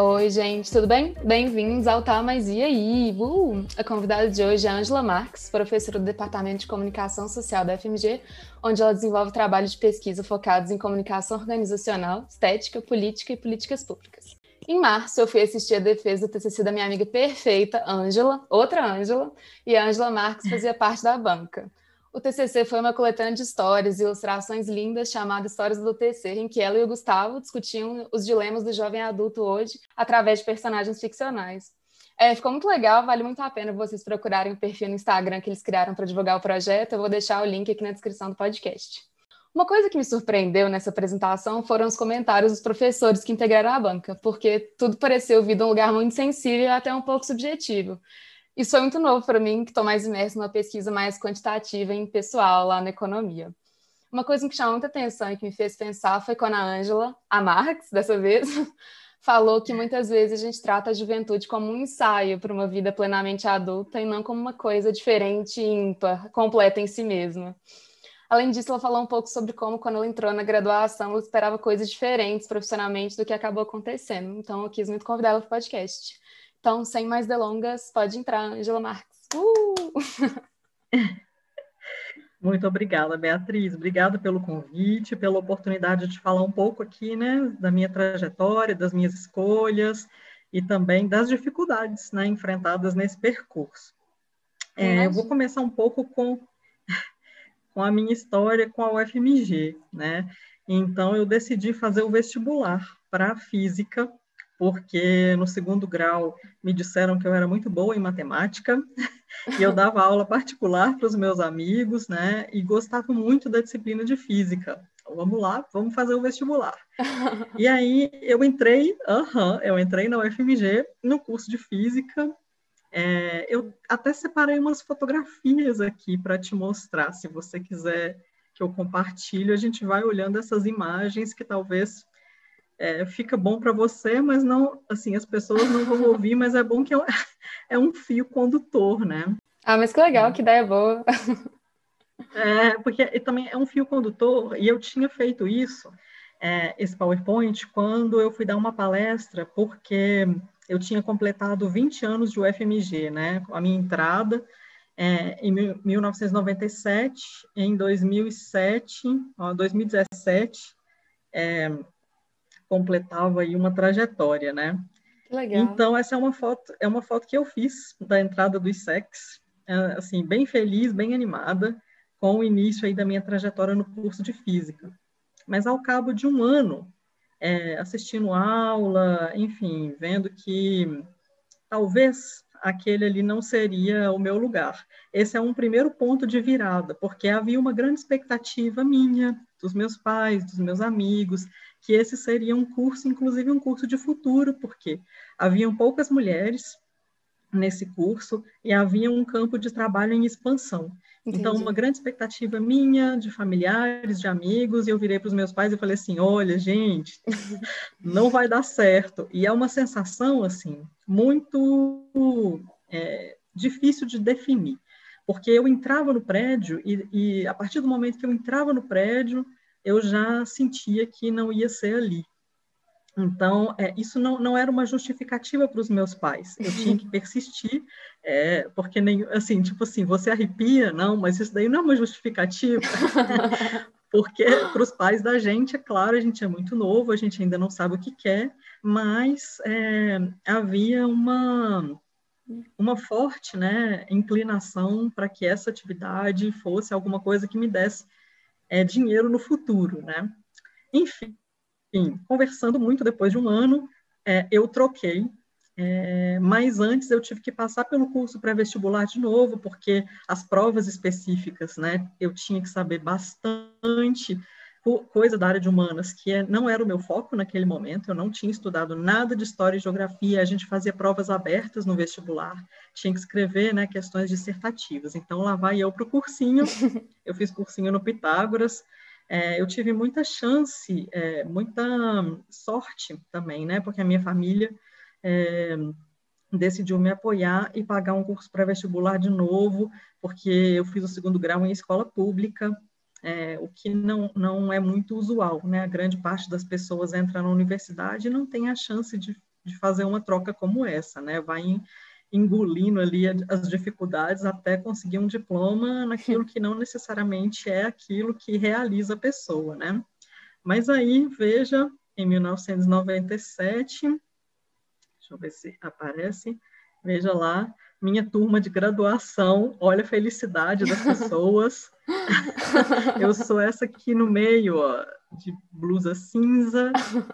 Oi, gente, tudo bem? Bem-vindos ao Tá Mais E Aí? Uh! A convidada de hoje é Angela Marques, professora do Departamento de Comunicação Social da FMG, onde ela desenvolve trabalhos de pesquisa focados em comunicação organizacional, estética, política e políticas públicas. Em março, eu fui assistir a defesa do TCC da minha amiga perfeita, Ângela, outra Ângela, e a Ângela Marques fazia parte da banca. O TCC foi uma coletânea de histórias e ilustrações lindas chamada Histórias do TC, em que ela e o Gustavo discutiam os dilemas do jovem adulto hoje através de personagens ficcionais. É, ficou muito legal, vale muito a pena vocês procurarem o perfil no Instagram que eles criaram para divulgar o projeto. Eu vou deixar o link aqui na descrição do podcast. Uma coisa que me surpreendeu nessa apresentação foram os comentários dos professores que integraram a banca, porque tudo pareceu vir de um lugar muito sensível e até um pouco subjetivo. Isso foi muito novo para mim, que estou mais imersa numa pesquisa mais quantitativa e pessoal lá na economia. Uma coisa que chamou muita atenção e que me fez pensar foi quando a Ângela, a Marx, dessa vez, falou que muitas vezes a gente trata a juventude como um ensaio para uma vida plenamente adulta e não como uma coisa diferente, ímpar, completa em si mesma. Além disso, ela falou um pouco sobre como, quando ela entrou na graduação, ela esperava coisas diferentes profissionalmente do que acabou acontecendo. Então, eu quis muito convidar ela para o podcast. Então, sem mais delongas, pode entrar, Angela Marques. Uh! Muito obrigada, Beatriz. Obrigada pelo convite, pela oportunidade de falar um pouco aqui, né, da minha trajetória, das minhas escolhas e também das dificuldades, né, enfrentadas nesse percurso. É, eu vou começar um pouco com com a minha história com a UFMG, né? Então eu decidi fazer o vestibular para física, porque no segundo grau me disseram que eu era muito boa em matemática e eu dava aula particular para os meus amigos, né? E gostava muito da disciplina de física. Então, vamos lá, vamos fazer o vestibular. e aí eu entrei, uh -huh, eu entrei na UFMG no curso de física é, eu até separei umas fotografias aqui para te mostrar, se você quiser que eu compartilhe, a gente vai olhando essas imagens que talvez é, fica bom para você, mas não, assim, as pessoas não vão ouvir, mas é bom que é, é um fio condutor, né? Ah, mas que legal, que ideia boa. É, porque também é um fio condutor, e eu tinha feito isso, é, esse PowerPoint, quando eu fui dar uma palestra, porque eu tinha completado 20 anos de UFMG, né? A minha entrada é, em 1997, em 2007, ó, 2017, é, completava aí uma trajetória, né? Legal. Então essa é uma foto, é uma foto que eu fiz da entrada do ISEX, é, assim bem feliz, bem animada com o início aí da minha trajetória no curso de física. Mas ao cabo de um ano é, assistindo aula, enfim, vendo que talvez aquele ali não seria o meu lugar. Esse é um primeiro ponto de virada, porque havia uma grande expectativa minha, dos meus pais, dos meus amigos, que esse seria um curso, inclusive um curso de futuro, porque haviam poucas mulheres nesse curso e havia um campo de trabalho em expansão. Entendi. Então, uma grande expectativa minha, de familiares, de amigos, e eu virei para os meus pais e falei assim: olha, gente, não vai dar certo. E é uma sensação, assim, muito é, difícil de definir, porque eu entrava no prédio e, e, a partir do momento que eu entrava no prédio, eu já sentia que não ia ser ali. Então, é, isso não, não era uma justificativa para os meus pais. Eu tinha que persistir, é, porque nem assim, tipo assim, você arrepia, não, mas isso daí não é uma justificativa. porque para os pais da gente, é claro, a gente é muito novo, a gente ainda não sabe o que quer, mas é, havia uma uma forte né, inclinação para que essa atividade fosse alguma coisa que me desse é, dinheiro no futuro, né? Enfim, conversando muito depois de um ano, é, eu troquei, é, mas antes eu tive que passar pelo curso pré-vestibular de novo, porque as provas específicas, né, eu tinha que saber bastante coisa da área de humanas, que é, não era o meu foco naquele momento, eu não tinha estudado nada de história e geografia, a gente fazia provas abertas no vestibular, tinha que escrever né, questões dissertativas, então lá vai eu para o cursinho, eu fiz cursinho no Pitágoras, é, eu tive muita chance, é, muita sorte também, né? Porque a minha família é, decidiu me apoiar e pagar um curso pré-vestibular de novo, porque eu fiz o segundo grau em escola pública, é, o que não, não é muito usual, né? A grande parte das pessoas entra na universidade e não tem a chance de, de fazer uma troca como essa, né? Vai engolindo ali as dificuldades até conseguir um diploma naquilo que não necessariamente é aquilo que realiza a pessoa, né? Mas aí, veja, em 1997, deixa eu ver se aparece, veja lá, minha turma de graduação, olha a felicidade das pessoas. eu sou essa aqui no meio, ó, de blusa cinza,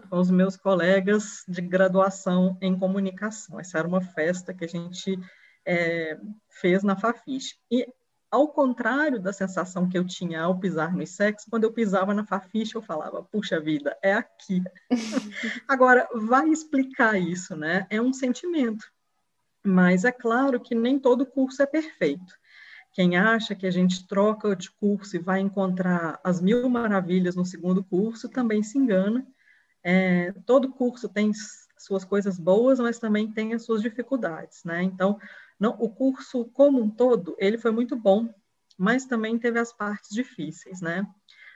com os meus colegas de graduação em comunicação. Essa era uma festa que a gente é, fez na Fafiche. E, ao contrário da sensação que eu tinha ao pisar no ISEX, quando eu pisava na Fafiche, eu falava, puxa vida, é aqui. Agora, vai explicar isso, né? É um sentimento. Mas é claro que nem todo curso é perfeito. Quem acha que a gente troca de curso e vai encontrar as mil maravilhas no segundo curso também se engana. É, todo curso tem suas coisas boas, mas também tem as suas dificuldades, né? Então, não, o curso como um todo, ele foi muito bom, mas também teve as partes difíceis, né?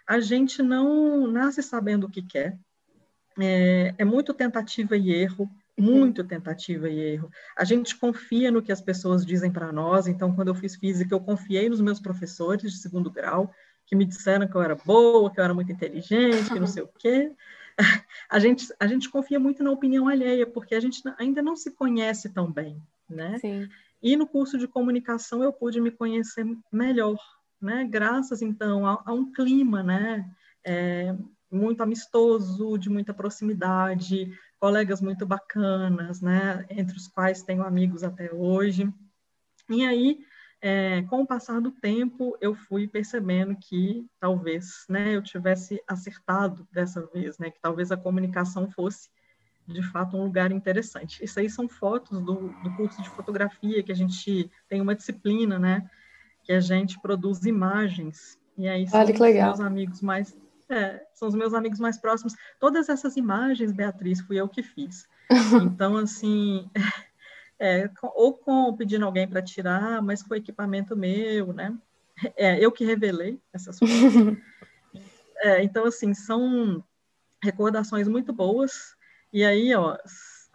A gente não nasce sabendo o que quer, é, é muito tentativa e erro, muito tentativa e erro. A gente confia no que as pessoas dizem para nós, então, quando eu fiz física, eu confiei nos meus professores de segundo grau, que me disseram que eu era boa, que eu era muito inteligente, que não sei o quê. A gente, a gente confia muito na opinião alheia, porque a gente ainda não se conhece tão bem, né? Sim. E no curso de comunicação eu pude me conhecer melhor, né? Graças, então, a, a um clima, né? É, muito amistoso, de muita proximidade, colegas muito bacanas, né, entre os quais tenho amigos até hoje. E aí, é, com o passar do tempo, eu fui percebendo que talvez, né, eu tivesse acertado dessa vez, né, que talvez a comunicação fosse de fato um lugar interessante. Isso aí são fotos do, do curso de fotografia que a gente tem uma disciplina, né, que a gente produz imagens. E aí são Olha que legal. meus amigos mais é, são os meus amigos mais próximos. Todas essas imagens, Beatriz, fui eu que fiz. Então, assim, é, ou com pedindo alguém para tirar, mas com equipamento meu, né? É, eu que revelei essas fotos. É, então, assim, são recordações muito boas. E aí, ó,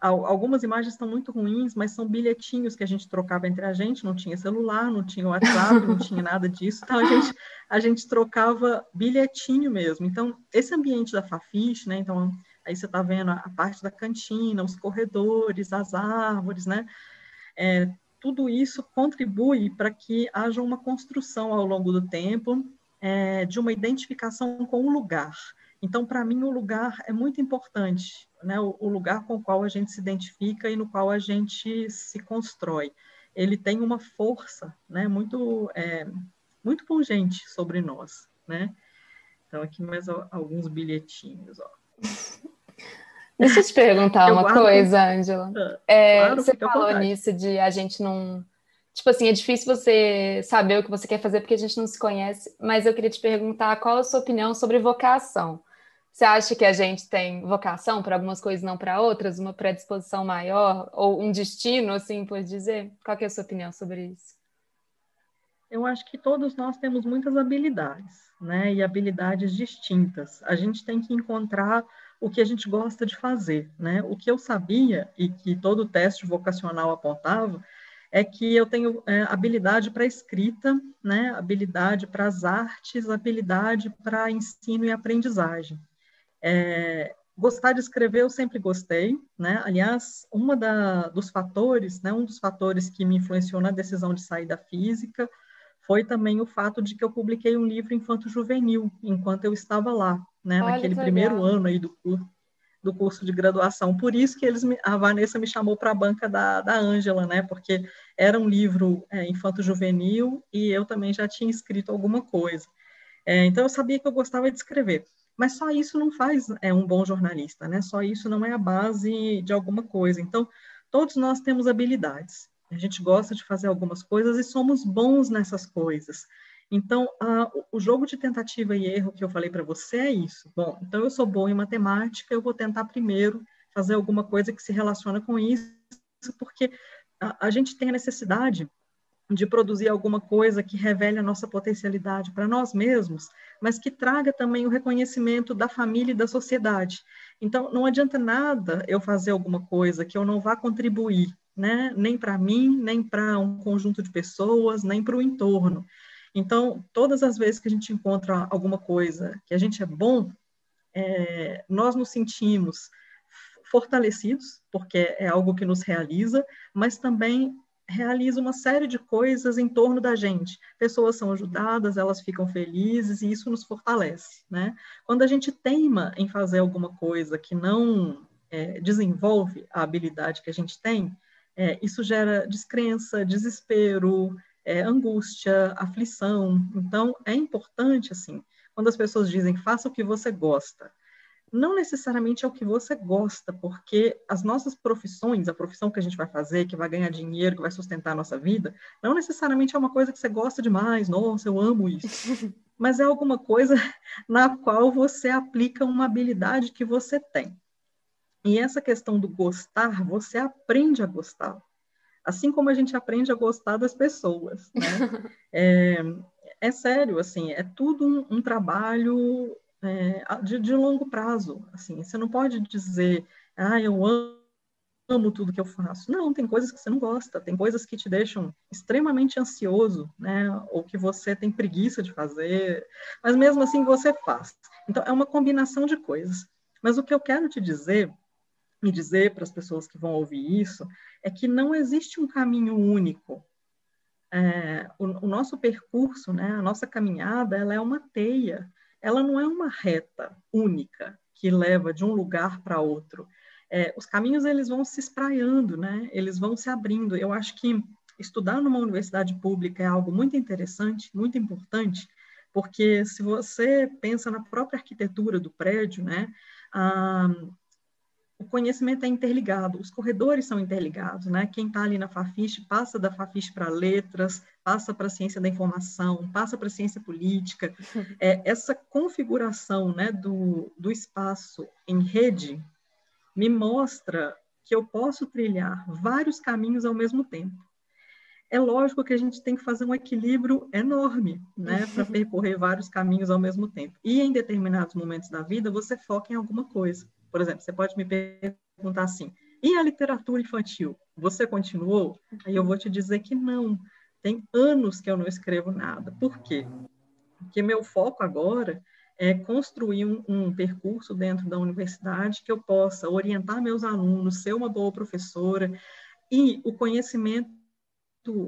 algumas imagens estão muito ruins, mas são bilhetinhos que a gente trocava entre a gente, não tinha celular, não tinha WhatsApp, não tinha nada disso, então a gente, a gente trocava bilhetinho mesmo. Então, esse ambiente da Fafiche, né, então, aí você está vendo a parte da cantina, os corredores, as árvores, né, é, tudo isso contribui para que haja uma construção ao longo do tempo é, de uma identificação com o lugar. Então, para mim, o lugar é muito importante, né? O, o, lugar com o qual a gente se identifica e no qual a gente se constrói. Ele tem uma força, né? Muito, é, muito pungente sobre nós, né? Então, aqui mais alguns bilhetinhos, ó. Deixa eu te perguntar eu uma guardo... coisa, Angela. Ah, é, claro, você falou nisso de a gente não Tipo assim, é difícil você saber o que você quer fazer porque a gente não se conhece, mas eu queria te perguntar qual a sua opinião sobre vocação. Você acha que a gente tem vocação para algumas coisas, não para outras, uma predisposição maior ou um destino, assim por dizer? Qual é a sua opinião sobre isso? Eu acho que todos nós temos muitas habilidades, né? E habilidades distintas. A gente tem que encontrar o que a gente gosta de fazer, né? O que eu sabia e que todo teste vocacional apontava é que eu tenho é, habilidade para escrita, né? Habilidade para as artes, habilidade para ensino e aprendizagem. É, gostar de escrever eu sempre gostei, né? Aliás, uma da, dos fatores, né, um dos fatores que me influenciou na decisão de sair da física foi também o fato de que eu publiquei um livro infanto-juvenil enquanto eu estava lá, né, Olha, naquele primeiro legal. ano aí do curso, do curso de graduação. Por isso que eles me, a Vanessa me chamou para a banca da, da Ângela, né, porque era um livro é, infanto-juvenil e eu também já tinha escrito alguma coisa. É, então eu sabia que eu gostava de escrever. Mas só isso não faz é, um bom jornalista, né? Só isso não é a base de alguma coisa. Então, todos nós temos habilidades. A gente gosta de fazer algumas coisas e somos bons nessas coisas. Então, o jogo de tentativa e erro que eu falei para você é isso. Bom, então eu sou bom em matemática, eu vou tentar primeiro fazer alguma coisa que se relaciona com isso, porque a, a gente tem a necessidade de produzir alguma coisa que revele a nossa potencialidade para nós mesmos, mas que traga também o reconhecimento da família e da sociedade. Então, não adianta nada eu fazer alguma coisa que eu não vá contribuir, né? nem para mim, nem para um conjunto de pessoas, nem para o entorno. Então, todas as vezes que a gente encontra alguma coisa que a gente é bom, é, nós nos sentimos fortalecidos, porque é algo que nos realiza, mas também realiza uma série de coisas em torno da gente. Pessoas são ajudadas, elas ficam felizes e isso nos fortalece, né? Quando a gente teima em fazer alguma coisa que não é, desenvolve a habilidade que a gente tem, é, isso gera descrença, desespero, é, angústia, aflição. Então, é importante, assim, quando as pessoas dizem faça o que você gosta, não necessariamente é o que você gosta, porque as nossas profissões, a profissão que a gente vai fazer, que vai ganhar dinheiro, que vai sustentar a nossa vida, não necessariamente é uma coisa que você gosta demais, nossa, eu amo isso. Mas é alguma coisa na qual você aplica uma habilidade que você tem. E essa questão do gostar, você aprende a gostar. Assim como a gente aprende a gostar das pessoas, né? É, é sério, assim, é tudo um, um trabalho é, de, de, longo prazo. Assim, você não pode dizer, ah, eu amo, amo tudo que eu faço. Não, tem coisas que você não gosta, tem coisas que te deixam extremamente ansioso, né? Ou que você tem preguiça de fazer, mas mesmo assim você faz. Então, é uma combinação de coisas. Mas o que eu quero te dizer e dizer para as pessoas que vão ouvir isso é que não existe um caminho único. É, o, o, nosso percurso, né, a nossa caminhada, ela é uma teia ela não é uma reta única que leva de um lugar para outro. É, os caminhos eles vão se espraiando, né? Eles vão se abrindo. Eu acho que estudar numa universidade pública é algo muito interessante, muito importante, porque se você pensa na própria arquitetura do prédio, né? Ah, o conhecimento é interligado, os corredores são interligados, né? Quem está ali na Fafiche passa da Fafiche para letras, passa para a ciência da informação, passa para a ciência política. É, essa configuração, né, do, do espaço em rede me mostra que eu posso trilhar vários caminhos ao mesmo tempo. É lógico que a gente tem que fazer um equilíbrio enorme, né, para percorrer vários caminhos ao mesmo tempo. E em determinados momentos da vida, você foca em alguma coisa. Por exemplo, você pode me perguntar assim: e a literatura infantil? Você continuou? Aí eu vou te dizer que não. Tem anos que eu não escrevo nada. Por quê? Porque meu foco agora é construir um, um, percurso dentro da universidade que eu possa orientar meus alunos, ser uma boa professora e o conhecimento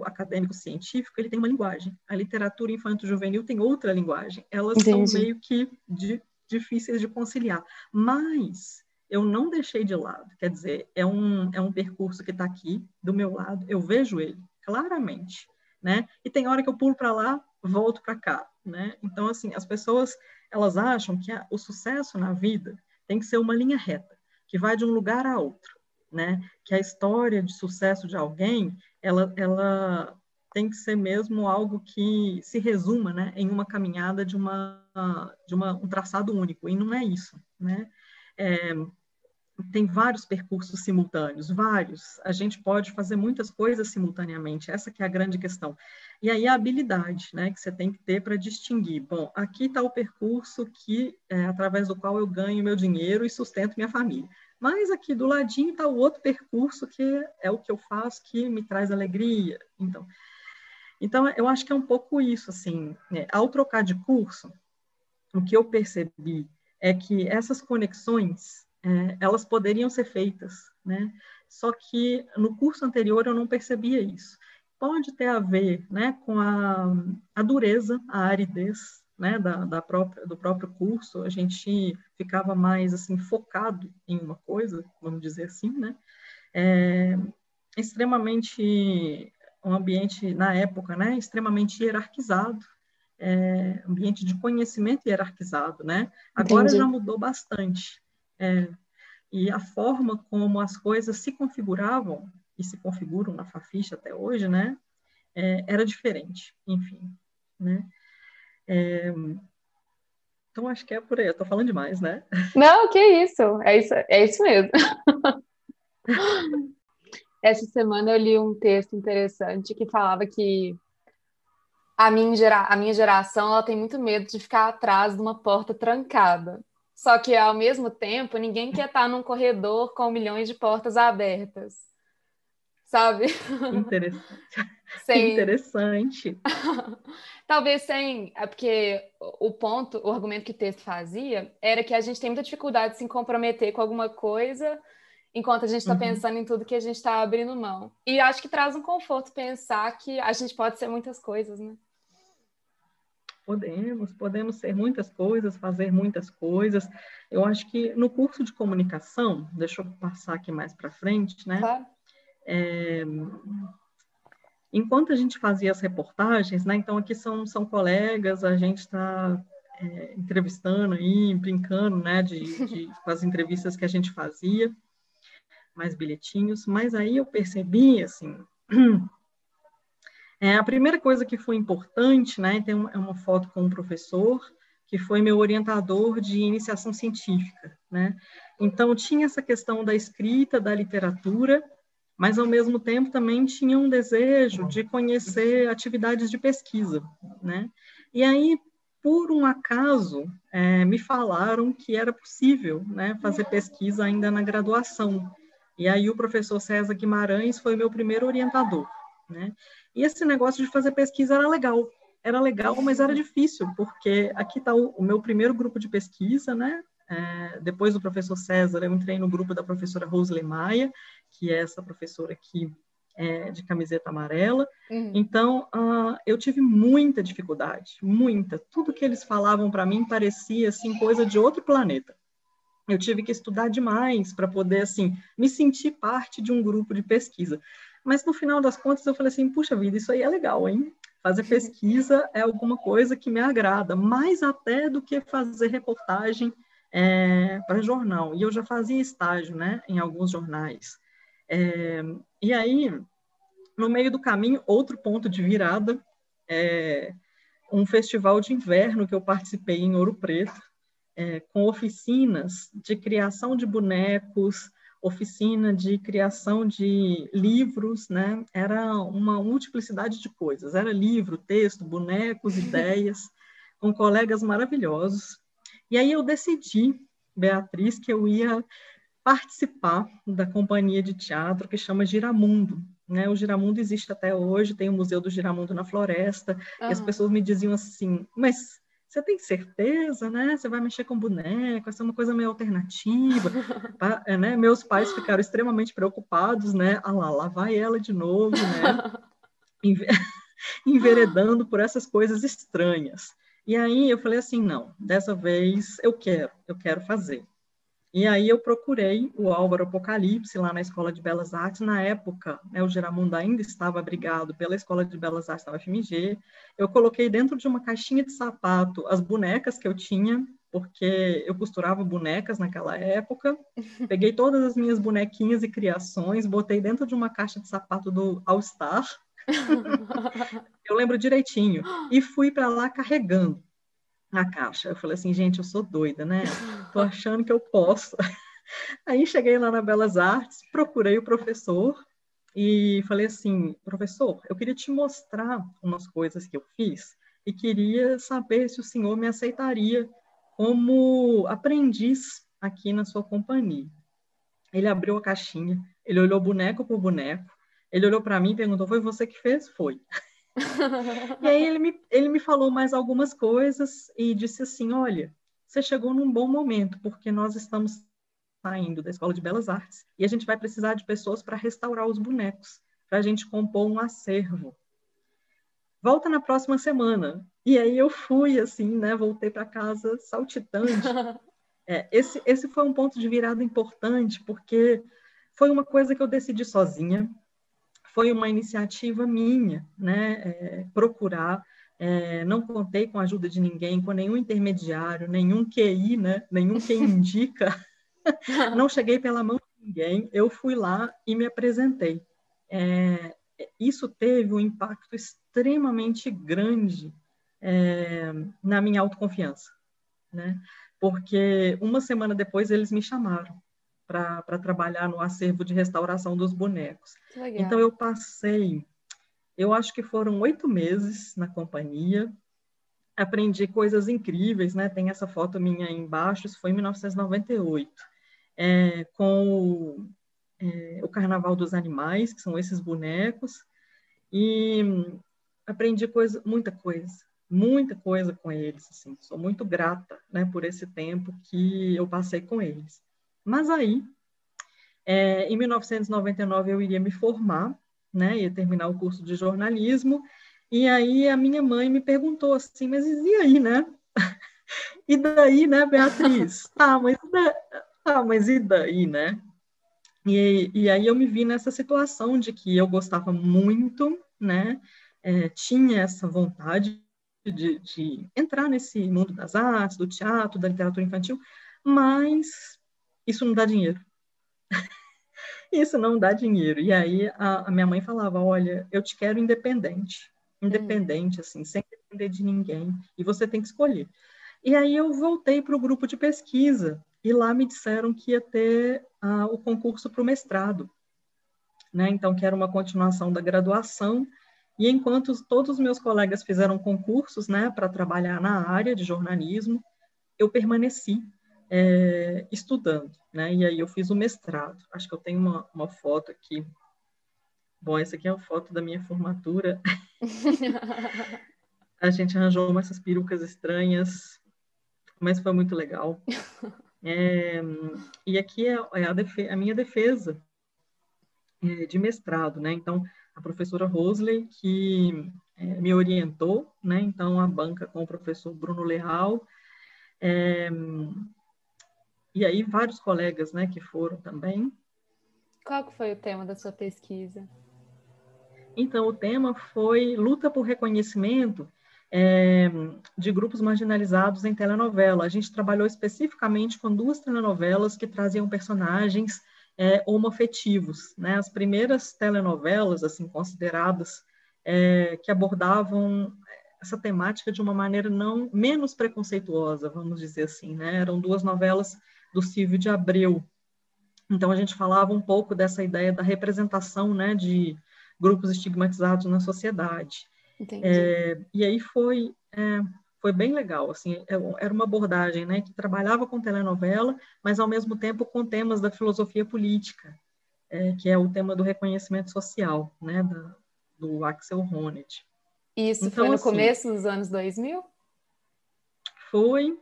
acadêmico científico ele tem uma linguagem. A literatura infanto-juvenil tem outra linguagem. Elas Entendi. são meio que de difíceis de conciliar. Mas eu não deixei de lado, quer dizer, é um, é um percurso que está aqui do meu lado, eu vejo ele claramente, né? E tem hora que eu pulo para lá, volto para cá, né? Então, assim, as pessoas, elas acham que a, o sucesso na vida tem que ser uma linha reta, que vai de um lugar a outro, né? Que a história de sucesso de alguém, ela, ela tem que ser mesmo algo que se resuma, né, em uma caminhada de uma de uma, um traçado único. E não é isso, né? É, tem vários percursos simultâneos, vários. A gente pode fazer muitas coisas simultaneamente. Essa que é a grande questão. E aí a habilidade, né, que você tem que ter para distinguir. Bom, aqui está o percurso que é, através do qual eu ganho meu dinheiro e sustento minha família. Mas aqui do ladinho está o outro percurso que é o que eu faço que me traz alegria. Então, então, eu acho que é um pouco isso, assim, né? ao trocar de curso, o que eu percebi é que essas conexões, é, elas poderiam ser feitas, né? Só que no curso anterior eu não percebia isso. Pode ter a ver, né, com a, a dureza, a aridez, né, da, da própria, do próprio curso, a gente ficava mais, assim, focado em uma coisa, vamos dizer assim, né? É, extremamente um ambiente, na época, né, extremamente hierarquizado, é, ambiente de conhecimento hierarquizado, né? Agora Entendi. já mudou bastante. É, e a forma como as coisas se configuravam, e se configuram na Fafiche até hoje, né, é, era diferente, enfim, né? É, então, acho que é por aí. Eu estou falando demais, né? Não, que isso. É isso, é isso mesmo. Essa semana eu li um texto interessante que falava que a minha, gera... a minha geração ela tem muito medo de ficar atrás de uma porta trancada. Só que, ao mesmo tempo, ninguém quer estar num corredor com milhões de portas abertas. Sabe? Interessante. Sem... Interessante. Talvez sem. É porque o ponto, o argumento que o texto fazia era que a gente tem muita dificuldade de se comprometer com alguma coisa enquanto a gente está uhum. pensando em tudo que a gente está abrindo mão. E acho que traz um conforto pensar que a gente pode ser muitas coisas, né? Podemos, podemos ser muitas coisas, fazer muitas coisas. Eu acho que no curso de comunicação, deixa eu passar aqui mais para frente, né? Claro. É, enquanto a gente fazia as reportagens, né? Então aqui são, são colegas, a gente está é, entrevistando aí, brincando, né? De, de, com as entrevistas que a gente fazia, mais bilhetinhos. Mas aí eu percebi, assim, É, a primeira coisa que foi importante, né, tem uma, é uma foto com um professor que foi meu orientador de iniciação científica, né? Então tinha essa questão da escrita, da literatura, mas ao mesmo tempo também tinha um desejo de conhecer atividades de pesquisa, né? E aí, por um acaso, é, me falaram que era possível, né, fazer pesquisa ainda na graduação. E aí o professor César Guimarães foi meu primeiro orientador, né? E esse negócio de fazer pesquisa era legal. Era legal, mas era difícil, porque aqui está o, o, meu primeiro grupo de pesquisa, né? É, depois do professor César, eu entrei no grupo da professora Rosle Maia, que é essa professora aqui é, de camiseta amarela. Uhum. Então, uh, eu tive muita dificuldade, muita. Tudo que eles falavam para mim parecia assim coisa de outro planeta. Eu tive que estudar demais para poder assim me sentir parte de um grupo de pesquisa. Mas no final das contas eu falei assim, puxa vida, isso aí é legal, hein? Fazer pesquisa é alguma coisa que me agrada, mais até do que fazer reportagem é, para jornal. E eu já fazia estágio, né, em alguns jornais. É, e aí, no meio do caminho, outro ponto de virada, é, um festival de inverno que eu participei em Ouro Preto, é, com oficinas de criação de bonecos, oficina de criação de livros, né? Era uma multiplicidade de coisas. Era livro, texto, bonecos, ideias, com colegas maravilhosos. E aí eu decidi, Beatriz, que eu ia participar da companhia de teatro que chama Giramundo. Né? O Giramundo existe até hoje, tem o Museu do Giramundo na Floresta, uhum. e as pessoas me diziam assim, mas você tem certeza, né? Você vai mexer com boneco, essa é uma coisa meio alternativa. É, né? Meus pais ficaram extremamente preocupados, né? Ah lá, lá vai ela de novo, né? Enveredando por essas coisas estranhas. E aí eu falei assim, não, dessa vez eu quero, eu quero fazer. E aí eu procurei o Álvaro Apocalipse lá na Escola de Belas Artes. Na época, né, o Geramundo ainda estava abrigado pela Escola de Belas Artes da UFMG. Eu coloquei dentro de uma caixinha de sapato as bonecas que eu tinha, porque eu costurava bonecas naquela época. Peguei todas as minhas bonequinhas e criações, botei dentro de uma caixa de sapato do All Star. eu lembro direitinho. E fui para lá carregando na caixa. Eu falei assim, gente, eu sou doida, né? Tô achando que eu posso. Aí cheguei lá na Belas Artes, procurei o professor e falei assim, professor, eu queria te mostrar umas coisas que eu fiz e queria saber se o senhor me aceitaria como aprendiz aqui na sua companhia. Ele abriu a caixinha, ele olhou boneco por boneco, ele olhou para mim e perguntou: Foi você que fez? Foi. e aí ele me, ele me falou mais algumas coisas e disse assim: olha, você chegou num bom momento, porque nós estamos saindo da Escola de Belas Artes e a gente vai precisar de pessoas para restaurar os bonecos, para a gente compor um acervo. Volta na próxima semana. E aí eu fui assim, né? Voltei para casa saltitante. É, esse, esse foi um ponto de virada importante, porque foi uma coisa que eu decidi sozinha, foi uma iniciativa minha, né, é, procurar, é, não contei com a ajuda de ninguém, com nenhum intermediário, nenhum QI, né, nenhum quem indica, não cheguei pela mão de ninguém, eu fui lá e me apresentei. É, isso teve um impacto extremamente grande é, na minha autoconfiança, né? Porque uma semana depois eles me chamaram para trabalhar no acervo de restauração dos bonecos. Então eu passei, eu acho que foram oito meses na companhia, aprendi coisas incríveis, né? Tem essa foto minha aí embaixo, isso foi em 1998, é, com o, é, o Carnaval dos Animais, que são esses bonecos, e aprendi coisa, muita coisa, muita coisa com eles, assim. Sou muito grata, né, por esse tempo que eu passei com eles. Mas aí, é, em 1999 eu iria me formar, né, ia terminar o curso de jornalismo, e aí a minha mãe me perguntou assim, mas e aí, né? e daí, né, Beatriz? Ah, mas, ah, mas e daí, né? E, e aí eu me vi nessa situação de que eu gostava muito, né? É, tinha essa vontade de, de, entrar nesse mundo das artes, do teatro, da literatura infantil, mas isso não dá dinheiro. isso não dá dinheiro. E aí a, a, minha mãe falava, olha, eu te quero independente, independente, assim, sem depender de ninguém, e você tem que escolher. E aí eu voltei para o grupo de pesquisa, e lá me disseram que ia ter uh, o concurso para o mestrado, né? Então, que era uma continuação da graduação, e enquanto todos os meus colegas fizeram concursos, né, para trabalhar na área de jornalismo, eu permaneci é, estudando, né? E aí eu fiz o mestrado. Acho que eu tenho uma, uma foto aqui. Bom, essa aqui é a foto da minha formatura. a gente arranjou essas perucas estranhas, mas foi muito legal. É, e aqui é, é a, defe a, minha defesa é, de mestrado, né? Então, a professora Rosley, que é, me orientou, né? Então, a banca com o professor Bruno Leal, é, e aí vários colegas, né, que foram também. Qual foi o tema da sua pesquisa? Então, o tema foi luta por reconhecimento é, de grupos marginalizados em telenovela. A gente trabalhou especificamente com duas telenovelas que traziam personagens é, homoafetivos. Né? As primeiras telenovelas, assim, consideradas, é, que abordavam essa temática de uma maneira não menos preconceituosa, vamos dizer assim. Né? Eram duas novelas do Silvio de Abreu. Então, a gente falava um pouco dessa ideia da representação né, de grupos estigmatizados na sociedade. É, e aí foi, é, foi bem legal, assim, é, era uma abordagem né, que trabalhava com telenovela, mas ao mesmo tempo com temas da filosofia política, é, que é o tema do reconhecimento social, né, da, do Axel Honneth. Isso então, foi no assim, começo dos anos 2000? Foi,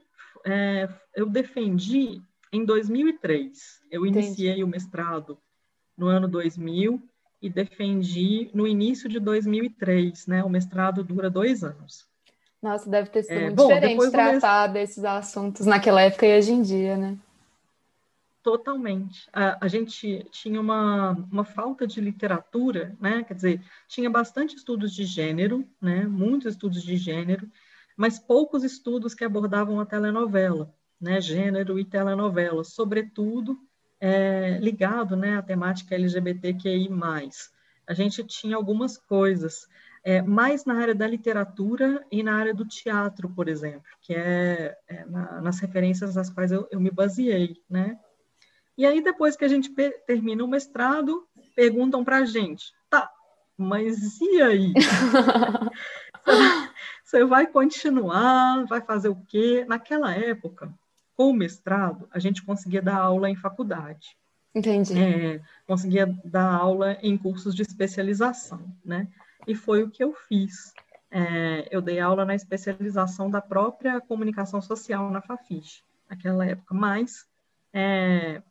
é, eu defendi em 2003, eu iniciei Entendi. o mestrado no ano 2000, e defendi no início de 2003, né? O mestrado dura dois anos. Nossa, deve ter sido é, muito bom, diferente tratar desses assuntos naquela época e hoje em dia, né? Totalmente. A, a, gente tinha uma, uma falta de literatura, né? Quer dizer, tinha bastante estudos de gênero, né? Muitos estudos de gênero, mas poucos estudos que abordavam a telenovela, né? Gênero e telenovela, sobretudo é, ligado né, à temática LGBTQI+. A gente tinha algumas coisas, é, mais na área da literatura e na área do teatro, por exemplo, que é, é na, nas referências às quais eu, eu, me baseei, né? E aí, depois que a gente termina o mestrado, perguntam para a gente, tá, mas e aí? Você vai continuar, vai fazer o quê? Naquela época, com o mestrado, a gente conseguia dar aula em faculdade. Entendi. É, conseguia dar aula em cursos de especialização, né? E foi o que eu fiz. É, eu dei aula na especialização da própria comunicação social na Fafiche, naquela época. Mas é,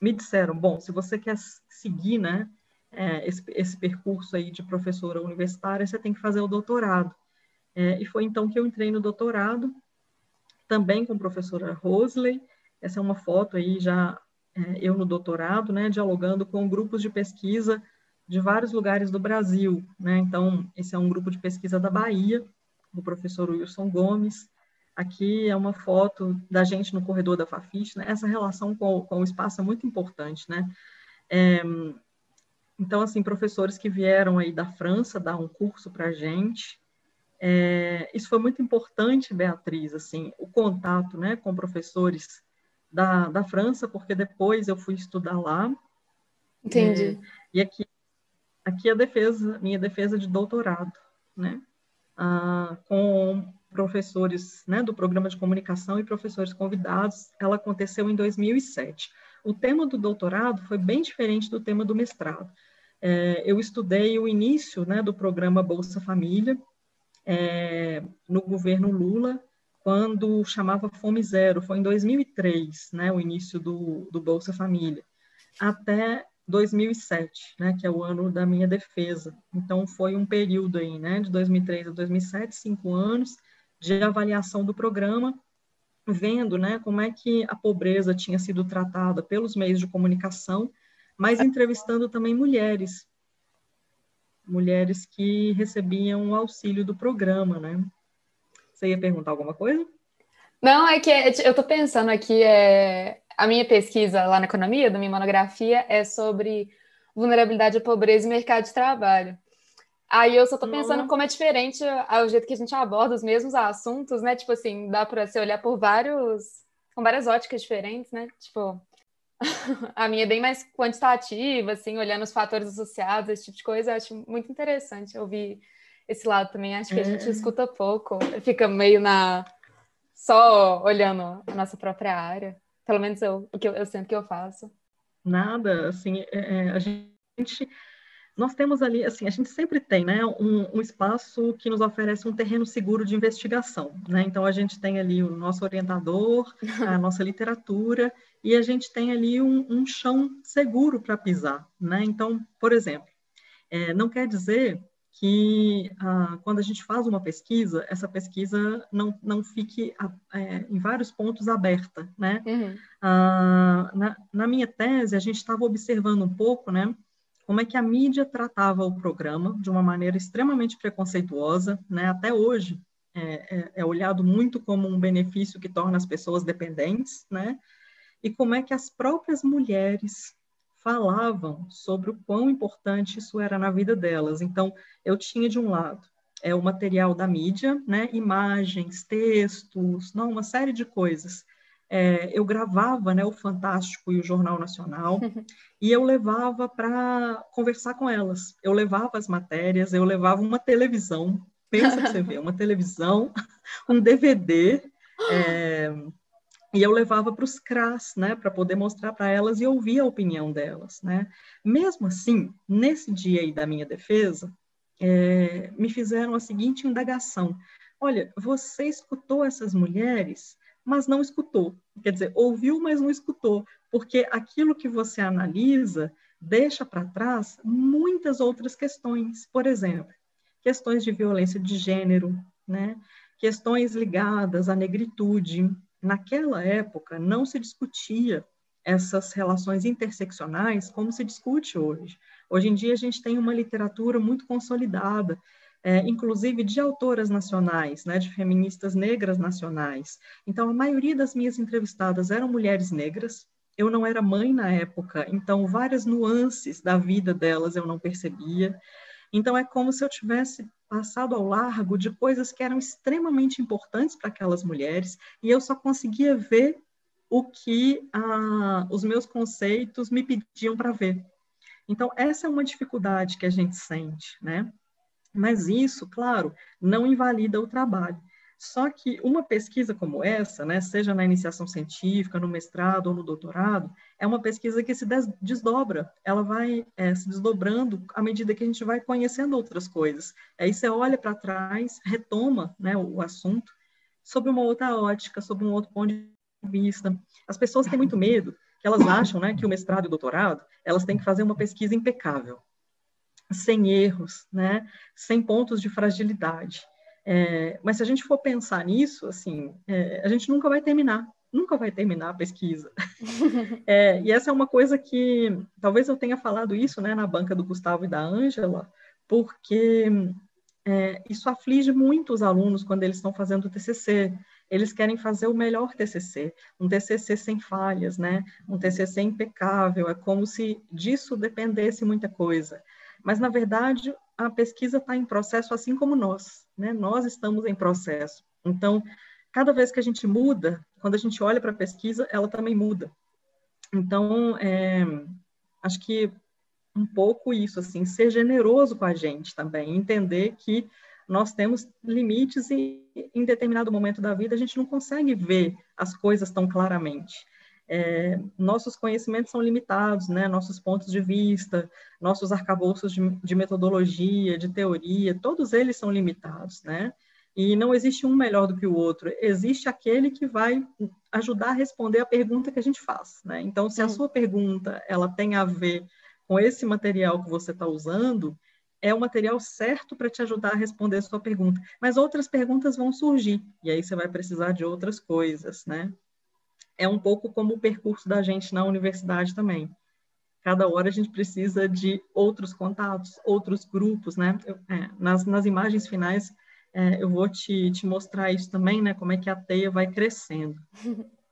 me disseram, bom, se você quer seguir, né, é, esse, esse, percurso aí de professora universitária, você tem que fazer o doutorado. É, e foi então que eu entrei no doutorado também com a professora Rosley. Essa é uma foto aí já é, eu no doutorado, né, dialogando com grupos de pesquisa de vários lugares do Brasil, né? Então, esse é um grupo de pesquisa da Bahia, do professor Wilson Gomes. Aqui é uma foto da gente no corredor da Fafiche, né? Essa relação com, com o espaço é muito importante, né? É, então, assim, professores que vieram aí da França dar um curso para a gente, é, isso foi muito importante, Beatriz, assim, o contato, né, com professores da, da França, porque depois eu fui estudar lá. Entendi. É, e aqui, aqui a defesa, minha defesa de doutorado, né? Ah, com professores né, do programa de comunicação e professores convidados, ela aconteceu em 2007. O tema do doutorado foi bem diferente do tema do mestrado. É, eu estudei o início né, do programa Bolsa Família é, no governo Lula, quando chamava Fome Zero, foi em 2003, né, o início do, do Bolsa Família, até 2007, né, que é o ano da minha defesa. Então, foi um período aí, né, de 2003 a 2007, cinco anos de avaliação do programa, vendo, né, como é que a pobreza tinha sido tratada pelos meios de comunicação, mas entrevistando também mulheres, mulheres que recebiam o auxílio do programa, né? Você ia perguntar alguma coisa? Não, é que eu estou pensando aqui, é, a minha pesquisa lá na economia, da minha monografia, é sobre vulnerabilidade à pobreza e mercado de trabalho. Aí eu só estou pensando como é diferente o jeito que a gente aborda os mesmos assuntos, né? Tipo assim, dá para se olhar por vários, com várias óticas diferentes, né? Tipo, a minha é bem mais quantitativa, assim, olhando os fatores associados, esse tipo de coisa, eu acho muito interessante ouvir esse lado também. Acho que a gente é. escuta pouco, fica meio na só olhando a nossa própria área. Pelo menos eu, o que eu, eu sinto que eu faço. Nada, assim, é, é a gente nós temos ali, assim, a gente sempre tem, né, um, um, espaço que nos oferece um terreno seguro de investigação, né? Então a gente tem ali o nosso orientador, a nossa literatura e a gente tem ali um, um chão seguro para pisar, né? Então, por exemplo, é, não quer dizer que ah, quando a gente faz uma pesquisa, essa pesquisa não, não fique é, em vários pontos aberta, né? Uhum. Ah, na, na minha tese, a gente estava observando um pouco, né? Como é que a mídia tratava o programa de uma maneira extremamente preconceituosa, né? Até hoje é, é, é, olhado muito como um benefício que torna as pessoas dependentes, né? E como é que as próprias mulheres falavam sobre o quão importante isso era na vida delas. Então, eu tinha de um lado é o material da mídia, né? Imagens, textos, não, uma série de coisas é, eu gravava né, o Fantástico e o Jornal Nacional e eu levava para conversar com elas. Eu levava as matérias, eu levava uma televisão, pensa que você vê, uma televisão, um DVD, é, e eu levava para os CRAS, né, para poder mostrar para elas e ouvir a opinião delas, né. Mesmo assim, nesse dia aí da minha defesa, é, me fizeram a seguinte indagação: olha, você escutou essas mulheres mas não escutou. Quer dizer, ouviu, mas não escutou, porque aquilo que você analisa deixa para trás muitas outras questões. Por exemplo, questões de violência de gênero, né? questões ligadas à negritude. Naquela época, não se discutia essas relações interseccionais como se discute hoje. Hoje em dia, a gente tem uma literatura muito consolidada é, inclusive de autoras nacionais, né, de feministas negras nacionais. Então, a maioria das minhas entrevistadas eram mulheres negras. Eu não era mãe na época, então várias nuances da vida delas eu não percebia. Então, é como se eu tivesse passado ao largo de coisas que eram extremamente importantes para aquelas mulheres e eu só conseguia ver o que ah, os meus conceitos me pediam para ver. Então, essa é uma dificuldade que a gente sente, né? Mas isso, claro, não invalida o trabalho. Só que uma pesquisa como essa, né, seja na iniciação científica, no mestrado ou no doutorado, é uma pesquisa que se desdobra, ela vai é, se desdobrando à medida que a gente vai conhecendo outras coisas. Aí você olha para trás, retoma né, o, assunto sob uma outra ótica, sob um outro ponto de vista. As pessoas têm muito medo, que elas acham né, que o mestrado e o doutorado, elas têm que fazer uma pesquisa impecável sem erros, né, sem pontos de fragilidade. É, mas se a gente for pensar nisso, assim, é, a gente nunca vai terminar, nunca vai terminar a pesquisa. é, e essa é uma coisa que talvez eu tenha falado isso, né, na banca do Gustavo e da Ângela, porque é, isso aflige muito os alunos quando eles estão fazendo o TCC. Eles querem fazer o melhor TCC, um TCC sem falhas, né? Um TCC impecável. É como se disso dependesse muita coisa. Mas, na verdade, a pesquisa está em processo assim como nós, né? Nós estamos em processo. Então, cada vez que a gente muda, quando a gente olha para a pesquisa, ela também muda. Então, é, acho que um pouco isso, assim, ser generoso com a gente também, entender que nós temos limites e em determinado momento da vida a gente não consegue ver as coisas tão claramente. É, nossos conhecimentos são limitados, né? nossos pontos de vista, nossos arcabouços de, de, metodologia, de teoria, todos eles são limitados, né? E não existe um melhor do que o outro, existe aquele que vai ajudar a responder a pergunta que a gente faz, né? Então, se a sua pergunta ela tem a ver com esse material que você está usando, é o material certo para te ajudar a responder a sua pergunta. Mas outras perguntas vão surgir, e aí você vai precisar de outras coisas, né? É um pouco como o percurso da gente na universidade também. Cada hora a gente precisa de outros contatos, outros grupos, né? Eu, é, nas, nas imagens finais, é, eu vou te, te mostrar isso também, né? Como é que a teia vai crescendo.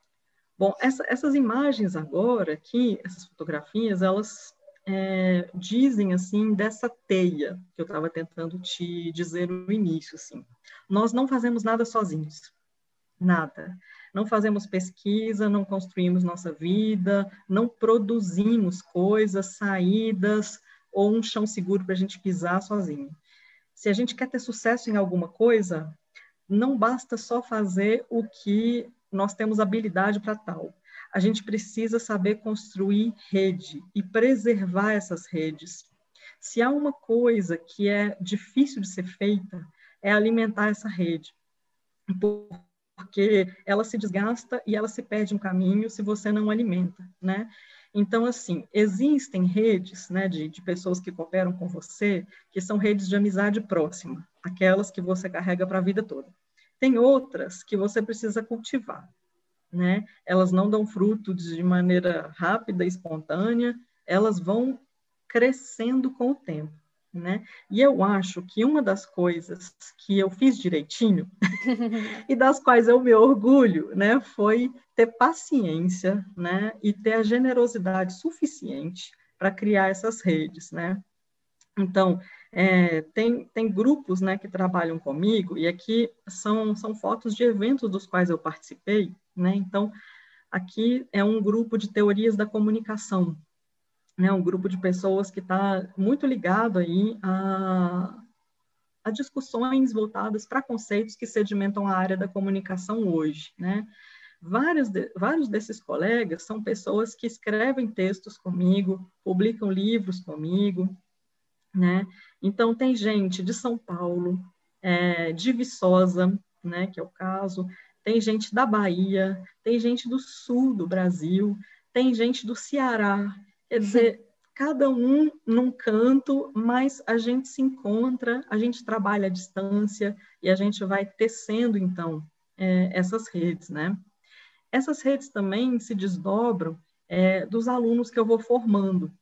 Bom, essa, essas imagens agora aqui, essas fotografias, elas é, dizem assim dessa teia que eu estava tentando te dizer no início, assim. Nós não fazemos nada sozinhos, nada. Não fazemos pesquisa, não construímos nossa vida, não produzimos coisas, saídas ou um chão seguro para a gente pisar sozinho. Se a gente quer ter sucesso em alguma coisa, não basta só fazer o que nós temos habilidade para tal a gente precisa saber construir rede e preservar essas redes. Se há uma coisa que é difícil de ser feita, é alimentar essa rede. Porque ela se desgasta e ela se perde um caminho se você não alimenta, né? Então, assim, existem redes né, de, de pessoas que cooperam com você, que são redes de amizade próxima, aquelas que você carrega para a vida toda. Tem outras que você precisa cultivar né? Elas não dão fruto de maneira rápida, espontânea, elas vão crescendo com o tempo, né? E eu acho que uma das coisas que eu fiz direitinho e das quais eu me orgulho, né, foi ter paciência, né, e ter a generosidade suficiente para criar essas redes, né? Então, é, tem, tem grupos né, que trabalham comigo, e aqui são, são fotos de eventos dos quais eu participei, né? Então, aqui é um grupo de teorias da comunicação, né? um grupo de pessoas que está muito ligado aí a, a discussões voltadas para conceitos que sedimentam a área da comunicação hoje, né? Vários, de, vários desses colegas são pessoas que escrevem textos comigo, publicam livros comigo, né? Então, tem gente de São Paulo, é, de Viçosa, né, que é o caso, tem gente da Bahia, tem gente do sul do Brasil, tem gente do Ceará. Quer dizer, cada um num canto, mas a gente se encontra, a gente trabalha à distância e a gente vai tecendo, então, é, essas redes, né? Essas redes também se desdobram é, dos alunos que eu vou formando.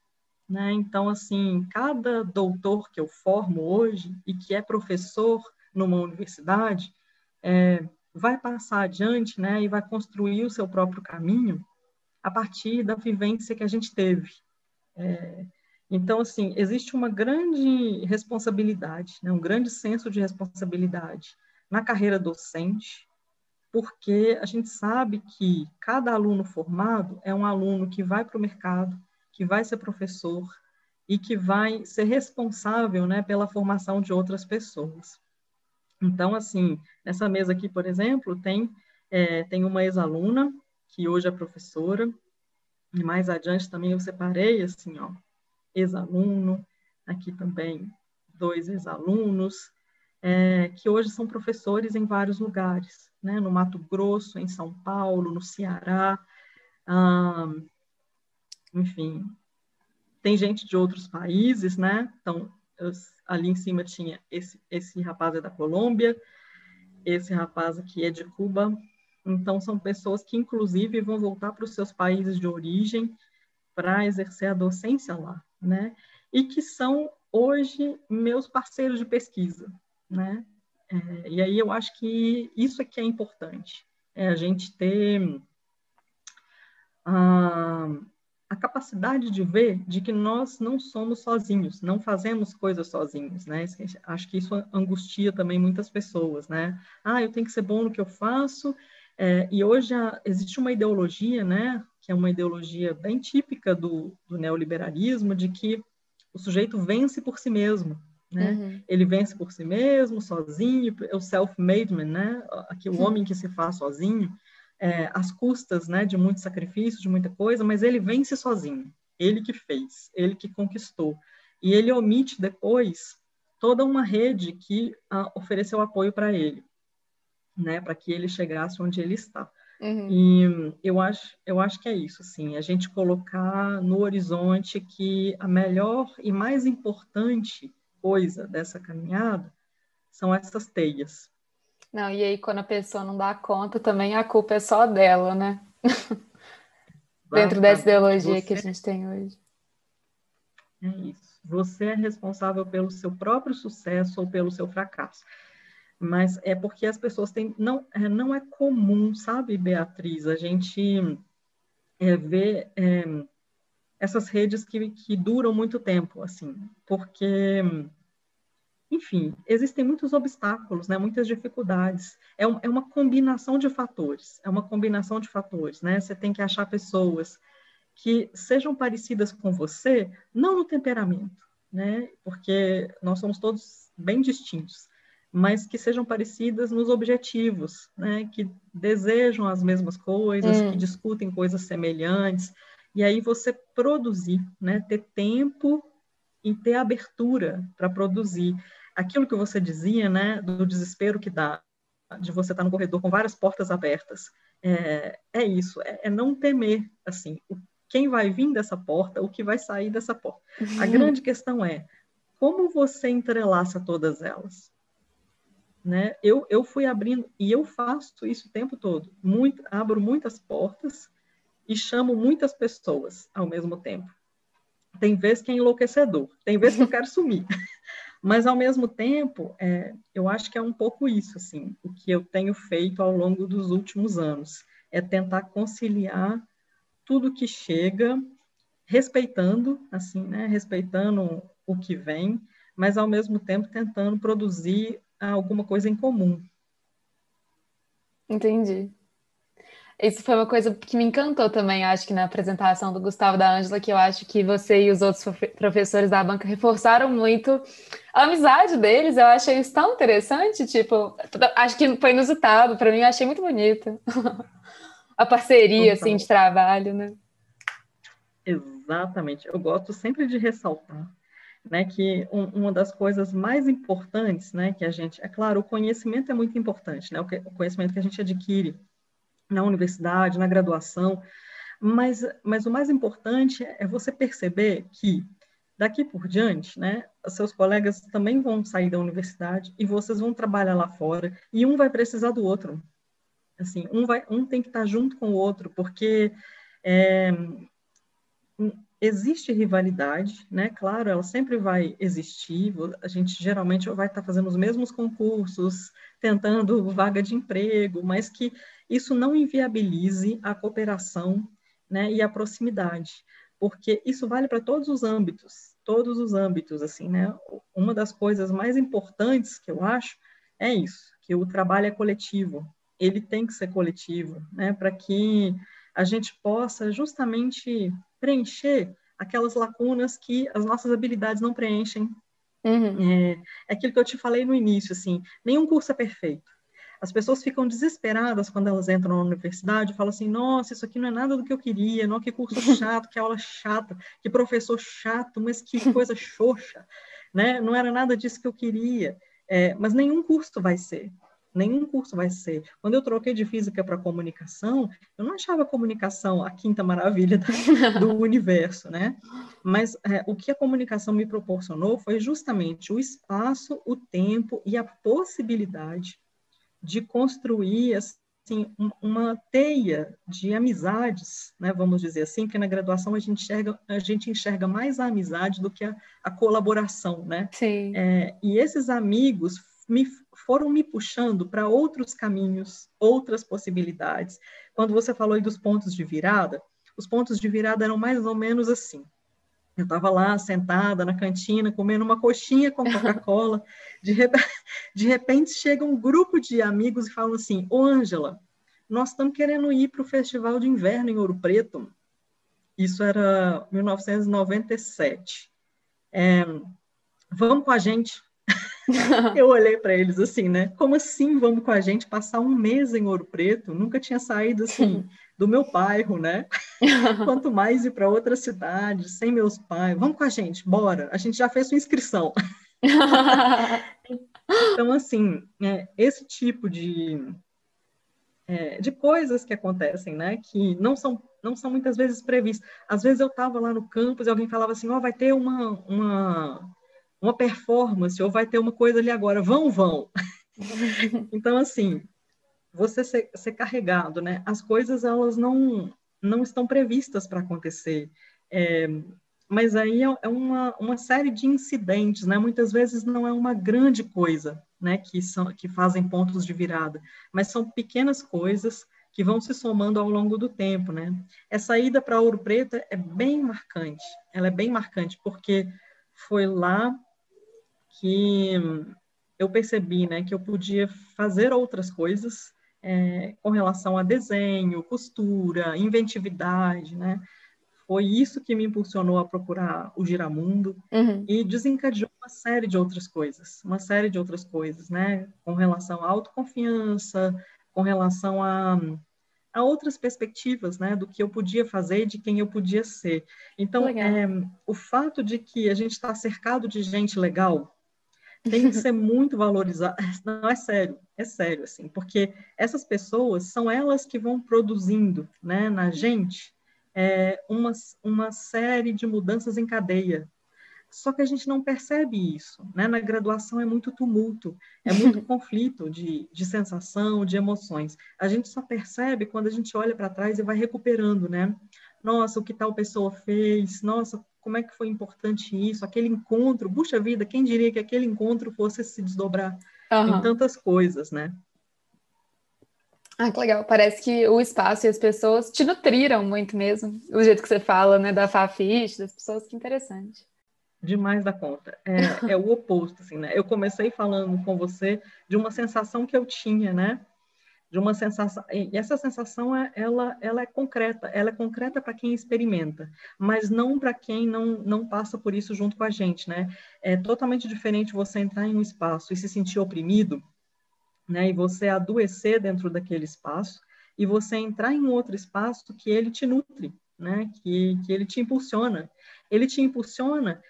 Né? Então, assim, cada doutor que eu formo hoje e que é professor numa universidade, é, vai passar adiante né, e vai construir o seu próprio caminho a partir da vivência que a gente teve. É, então, assim, existe uma grande responsabilidade, né, um grande senso de responsabilidade na carreira docente, porque a gente sabe que cada aluno formado é um aluno que vai para o mercado, que vai ser professor e que vai ser responsável né, pela formação de outras pessoas. Então, assim, nessa mesa aqui, por exemplo, tem, é, tem uma ex-aluna, que hoje é professora, e mais adiante também eu separei, assim, ó, ex-aluno, aqui também dois ex-alunos, é, que hoje são professores em vários lugares, né, no Mato Grosso, em São Paulo, no Ceará, ah, enfim, tem gente de outros países, né, então ali em cima tinha esse, esse rapaz é da Colômbia, esse rapaz aqui é de Cuba. Então, são pessoas que, inclusive, vão voltar para os seus países de origem para exercer a docência lá, né? E que são, hoje, meus parceiros de pesquisa, né? É, e aí eu acho que isso é que é importante, é a gente ter... Ah, a capacidade de ver de que nós não somos sozinhos, não fazemos coisas sozinhos, né? Acho que isso angustia também muitas pessoas, né? Ah, eu tenho que ser bom no que eu faço. É, e hoje existe uma ideologia, né? Que é uma ideologia bem típica do, do neoliberalismo, de que o sujeito vence por si mesmo, né? Uhum. Ele vence por si mesmo, sozinho, é o self-made man, né? Aqui o homem que se faz sozinho é, às custas né, de muito sacrifício, de muita coisa, mas ele vence sozinho. Ele que fez, ele que conquistou. E ele omite depois toda uma rede que ah, ofereceu apoio para ele, né, para que ele chegasse onde ele está. Uhum. E eu acho, eu acho que é isso, assim, a gente colocar no horizonte que a melhor e mais importante coisa dessa caminhada são essas teias, não, e aí quando a pessoa não dá conta, também a culpa é só dela, né? Dentro dessa ideologia você... que a gente tem hoje. É isso. Você é responsável pelo seu próprio sucesso ou pelo seu fracasso. Mas é porque as pessoas têm. Não é, não é comum, sabe, Beatriz, a gente é, ver é, essas redes que, que duram muito tempo, assim, porque enfim, existem muitos obstáculos, né, muitas dificuldades. É, um, é, uma combinação de fatores, é uma combinação de fatores, né? Você tem que achar pessoas que sejam parecidas com você, não no temperamento, né? Porque nós somos todos bem distintos, mas que sejam parecidas nos objetivos, né? Que desejam as mesmas coisas, hum. que discutem coisas semelhantes. E aí você produzir, né? Ter tempo e ter abertura para produzir aquilo que você dizia, né, do desespero que dá de você estar no corredor com várias portas abertas. É, é isso, é, é, não temer, assim, o, quem vai vir dessa porta, o que vai sair dessa porta. Uhum. A grande questão é como você entrelaça todas elas. Né? Eu, eu fui abrindo, e eu faço isso o tempo todo, muito, abro muitas portas e chamo muitas pessoas ao mesmo tempo. Tem vezes que é enlouquecedor, tem vezes que eu quero sumir. Mas, ao mesmo tempo, é, eu acho que é um pouco isso, assim, o que eu tenho feito ao longo dos últimos anos, é tentar conciliar tudo que chega, respeitando, assim, né, respeitando o que vem, mas, ao mesmo tempo, tentando produzir alguma coisa em comum. Entendi. Isso foi uma coisa que me encantou também, acho que na apresentação do Gustavo da Ângela, que eu acho que você e os outros professores da banca reforçaram muito a amizade deles. Eu achei isso tão interessante, tipo, acho que foi inusitado, para mim eu achei muito bonito. a parceria, assim, de trabalho, né? Exatamente. Eu gosto sempre de ressaltar né, que um, uma das coisas mais importantes, né, que a gente, é claro, o conhecimento é muito importante, né, o, que, o conhecimento que a gente adquire na universidade, na graduação, mas, mas o mais importante é você perceber que daqui por diante, né, seus colegas também vão sair da universidade e vocês vão trabalhar lá fora e um vai precisar do outro. Assim, um vai, um tem que estar junto com o outro, porque é, existe rivalidade, né? Claro, ela sempre vai existir. A gente geralmente vai estar fazendo os mesmos concursos, tentando vaga de emprego, mas que isso não inviabilize a cooperação né, e a proximidade, porque isso vale para todos os âmbitos, todos os âmbitos, assim, né? Uma das coisas mais importantes que eu acho é isso, que o trabalho é coletivo, ele tem que ser coletivo, né, para que a gente possa justamente preencher aquelas lacunas que as nossas habilidades não preenchem. Uhum. É, é aquilo que eu te falei no início, assim, nenhum curso é perfeito. As pessoas ficam desesperadas quando elas entram na universidade falam assim: nossa, isso aqui não é nada do que eu queria, não, que curso chato, que aula chata, que professor chato, mas que coisa xoxa, né? Não era nada disso que eu queria. É, mas nenhum curso vai ser. Nenhum curso vai ser. Quando eu troquei de física para comunicação, eu não achava a comunicação a quinta maravilha do, universo, né? Mas é, o que a comunicação me proporcionou foi justamente o espaço, o tempo e a possibilidade de construir assim, uma teia de amizades, né, vamos dizer assim, que na graduação a gente enxerga, a gente enxerga mais a amizade do que a, a colaboração, né? Sim. É, e esses amigos me, foram me puxando para outros caminhos, outras possibilidades. Quando você falou aí dos pontos de virada, os pontos de virada eram mais ou menos assim. Eu estava lá sentada na cantina, comendo uma coxinha com Coca-Cola. De, rep... de repente chega um grupo de amigos e falam assim: Ô Ângela, nós estamos querendo ir para o Festival de Inverno em Ouro Preto. Isso era 1997. É, vamos com a gente. eu olhei para eles assim, né? Como assim vamos com a gente passar um mês em Ouro Preto? Nunca tinha saído assim do meu bairro, né? Quanto mais ir para outra cidade, sem meus pais. Vamos com a gente, bora. A gente já fez sua inscrição. então, assim, é, esse tipo de, é, de coisas que acontecem, né? Que não são, não são muitas vezes previstas. Às vezes eu estava lá no campus e alguém falava assim, ó, oh, vai ter uma, uma, uma performance, ou vai ter uma coisa ali agora. Vão, vão. então, assim, você ser, ser carregado, né? As coisas elas não não estão previstas para acontecer. É, mas aí é, é uma, uma série de incidentes, né? Muitas vezes não é uma grande coisa, né? Que são que fazem pontos de virada, mas são pequenas coisas que vão se somando ao longo do tempo, né? Essa ida para Ouro Preto é bem marcante. Ela é bem marcante porque foi lá que eu percebi, né, que eu podia fazer outras coisas é, com relação a desenho, costura, inventividade, né? Foi isso que me impulsionou a procurar o Giramundo uhum. e desencadeou uma série de outras coisas, uma série de outras coisas, né? Com relação à autoconfiança, com relação a, a outras perspectivas, né? Do que eu podia fazer, de quem eu podia ser. Então, é, o fato de que a gente está cercado de gente legal, tem que ser muito valorizado. Não, é sério, é sério, assim, porque essas pessoas são elas que vão produzindo, né, na gente, é, uma, uma série de mudanças em cadeia. Só que a gente não percebe isso, né? Na graduação é muito tumulto, é muito conflito de, de sensação, de emoções. A gente só percebe quando a gente olha para trás e vai recuperando, né? Nossa, o que tal pessoa fez? Nossa, como é que foi importante isso, aquele encontro, puxa vida, quem diria que aquele encontro fosse se desdobrar uhum. em tantas coisas, né? Ah, que legal. Parece que o espaço e as pessoas te nutriram muito mesmo. O jeito que você fala, né, da Fafiche, das pessoas, que interessante. Demais da conta. É, é o oposto, assim, né? Eu comecei falando com você de uma sensação que eu tinha, né? De uma sensação e essa sensação é, ela ela é concreta ela é concreta para quem experimenta mas não para quem não não passa por isso junto com a gente né? É totalmente diferente você entrar em um espaço e se sentir oprimido né? E você adoecer dentro daquele espaço e você entrar em um outro espaço que ele te nutre né? Que que ele te impulsiona. Ele te impulsiona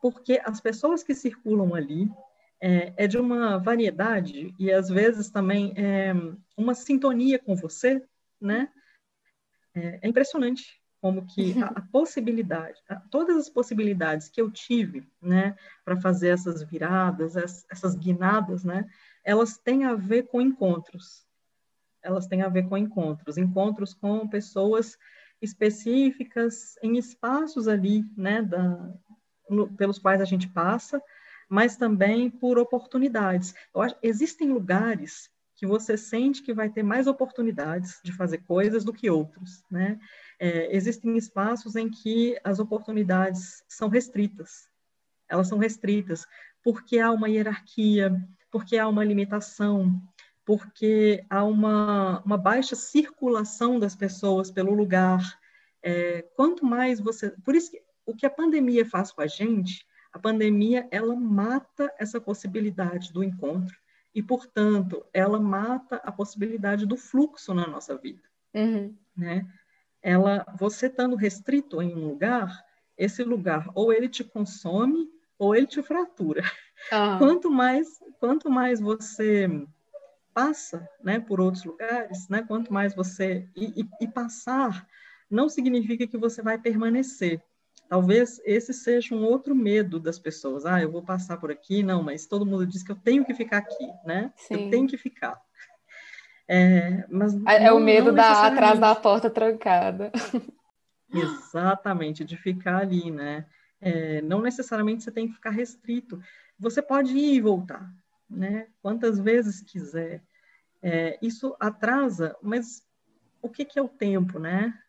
porque as pessoas que circulam ali é, é de uma variedade e às vezes também é uma sintonia com você, né? É, é impressionante como que a, a possibilidade, a, todas as possibilidades que eu tive, né, para fazer essas viradas, essas, essas guinadas, né, elas têm a ver com encontros. Elas têm a ver com encontros, encontros com pessoas específicas em espaços ali, né, da, no, pelos quais a gente passa, mas também por oportunidades. Acho, existem lugares que você sente que vai ter mais oportunidades de fazer coisas do que outros, né? É, existem espaços em que as oportunidades são restritas, elas são restritas porque há uma hierarquia, porque há uma limitação, porque há uma, uma baixa circulação das pessoas pelo lugar. É, quanto mais você. Por isso que o que a pandemia faz com a gente a pandemia ela mata essa possibilidade do encontro e, portanto, ela mata a possibilidade do fluxo na nossa vida, uhum. né? Ela, você estando restrito em um lugar, esse lugar ou ele te consome ou ele te fratura. Uhum. Quanto mais, quanto mais você passa, né, por outros lugares, né? Quanto mais você e, e, e passar não significa que você vai permanecer. Talvez esse seja um outro medo das pessoas. Ah, eu vou passar por aqui, não, mas todo mundo diz que eu tenho que ficar aqui, né? Sim. Eu tenho que ficar. É, mas é não, o medo da atrás da porta trancada. Exatamente, de ficar ali, né? É, não necessariamente você tem que ficar restrito. Você pode ir e voltar, né? Quantas vezes quiser. É, isso atrasa, mas o que, que é o tempo, né?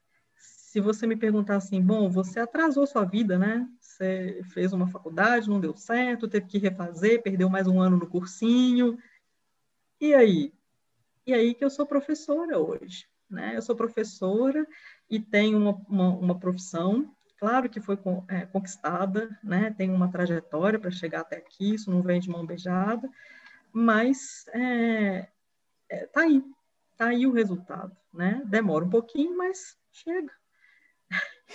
Se você me perguntar assim, bom, você atrasou sua vida, né? Você fez uma faculdade, não deu certo, teve que refazer, perdeu mais um ano no cursinho. E aí? E aí que eu sou professora hoje, né? Eu sou professora e tenho uma, uma, uma profissão, claro que foi é, conquistada, né? Tem uma trajetória para chegar até aqui, isso não vem de mão beijada, mas é, é, tá aí, tá aí o resultado, né? Demora um pouquinho, mas chega,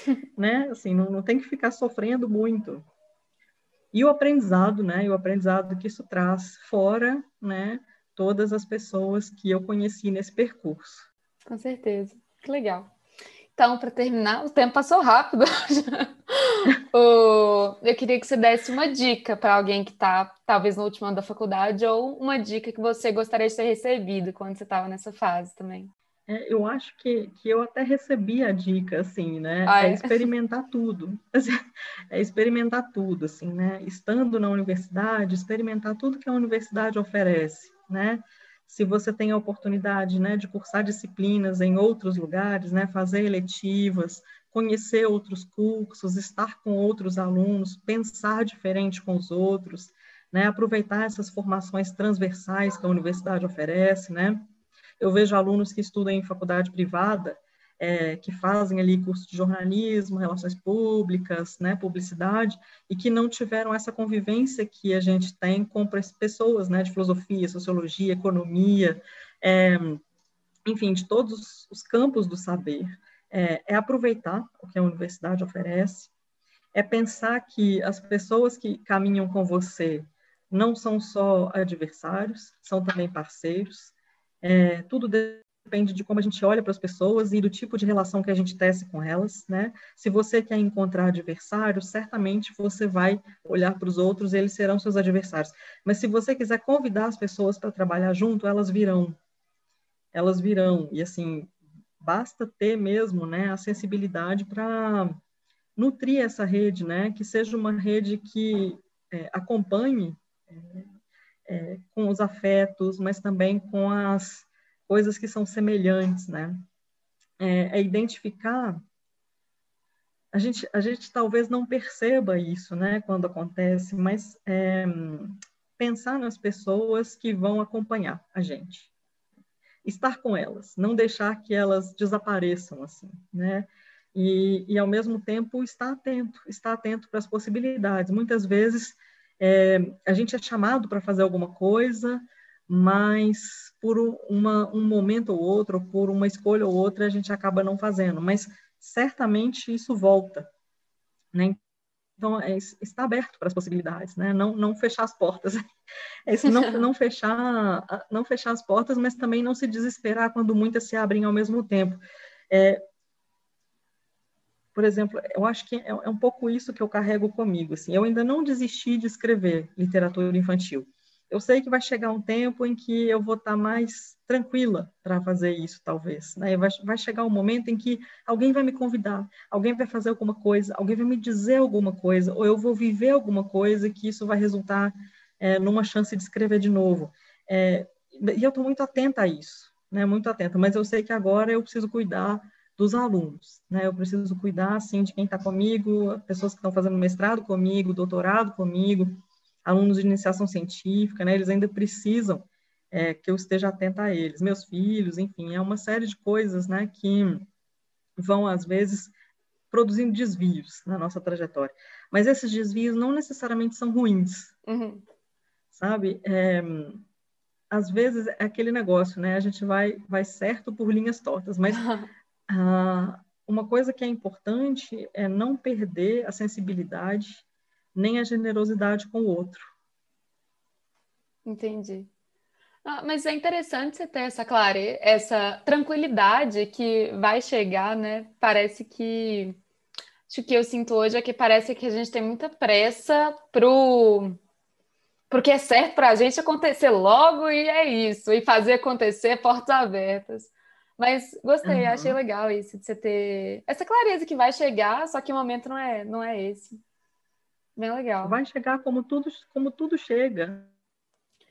né? Assim, não, não tem que ficar sofrendo muito. E o aprendizado, né? E o aprendizado que isso traz fora, né? Todas as pessoas que eu conheci nesse percurso. Com certeza. Que legal. Então, para terminar, o tempo passou rápido. eu queria que você desse uma dica para alguém que está, talvez, no último ano da faculdade, ou uma dica que você gostaria de ter recebido quando você estava nessa fase também. É, eu acho que, que eu até recebi a dica, assim, né? Ah, é? é? experimentar tudo. É experimentar tudo, assim, né? Estando na universidade, experimentar tudo que a universidade oferece, né? Se você tem a oportunidade, né, de cursar disciplinas em outros lugares, né? Fazer eletivas, conhecer outros cursos, estar com outros alunos, pensar diferente com os outros, né? Aproveitar essas formações transversais que a universidade oferece, né? Eu vejo alunos que estudam em faculdade privada, é, que fazem ali curso de jornalismo, relações públicas, né, publicidade, e que não tiveram essa convivência que a gente tem com pessoas né, de filosofia, sociologia, economia, é, enfim, de todos os campos do saber. É, é aproveitar o que a universidade oferece, é pensar que as pessoas que caminham com você não são só adversários, são também parceiros, é, tudo depende de como a gente olha para as pessoas e do tipo de relação que a gente tece com elas, né? Se você quer encontrar adversários, certamente você vai olhar para os outros eles serão seus adversários. Mas se você quiser convidar as pessoas para trabalhar junto, elas virão. Elas virão. E assim, basta ter mesmo, né, a sensibilidade para nutrir essa rede, né? Que seja uma rede que é, acompanhe é, é, com os afetos, mas também com as coisas que são semelhantes, né? É, é identificar. A gente, a gente talvez não perceba isso, né, quando acontece, mas é, pensar nas pessoas que vão acompanhar a gente, estar com elas, não deixar que elas desapareçam assim, né? E, e ao mesmo tempo estar atento, estar atento para as possibilidades. Muitas vezes é, a gente é chamado para fazer alguma coisa, mas por uma, um momento ou outro, por uma escolha ou outra, a gente acaba não fazendo. Mas certamente isso volta, né? Então, é, está aberto para as possibilidades, né? Não, não fechar as portas. É isso, não, não, fechar, não fechar as portas, mas também não se desesperar quando muitas se abrem ao mesmo tempo. É, por exemplo, eu acho que é, é, um pouco isso que eu carrego comigo. Assim, eu ainda não desisti de escrever literatura infantil. Eu sei que vai chegar um tempo em que eu vou estar mais tranquila para fazer isso, talvez. Né? Vai, vai chegar um momento em que alguém vai me convidar, alguém vai fazer alguma coisa, alguém vai me dizer alguma coisa, ou eu vou viver alguma coisa que isso vai resultar é, numa chance de escrever de novo. É, e eu estou muito atenta a isso, né? muito atenta, mas eu sei que agora eu preciso cuidar dos alunos, né? Eu preciso cuidar, assim, de quem está comigo, pessoas que estão fazendo mestrado comigo, doutorado comigo, alunos de iniciação científica, né? Eles ainda precisam é, que eu esteja atenta a eles, meus filhos, enfim, é uma série de coisas, né? Que vão, às vezes, produzindo desvios na nossa trajetória. Mas esses desvios não necessariamente são ruins, uhum. sabe? É, às vezes é aquele negócio, né? A gente vai, vai certo por linhas tortas, mas Ah, uma coisa que é importante é não perder a sensibilidade nem a generosidade com o outro. Entendi. Ah, mas é interessante você ter essa clareza, essa tranquilidade que vai chegar, né? Parece que acho que eu sinto hoje é que parece que a gente tem muita pressa pro porque é certo para a gente acontecer logo e é isso, e fazer acontecer portas abertas. Mas gostei, uhum. achei legal isso de você ter essa clareza que vai chegar, só que o momento não é, não é esse. Bem legal. Vai chegar como tudo, como tudo chega.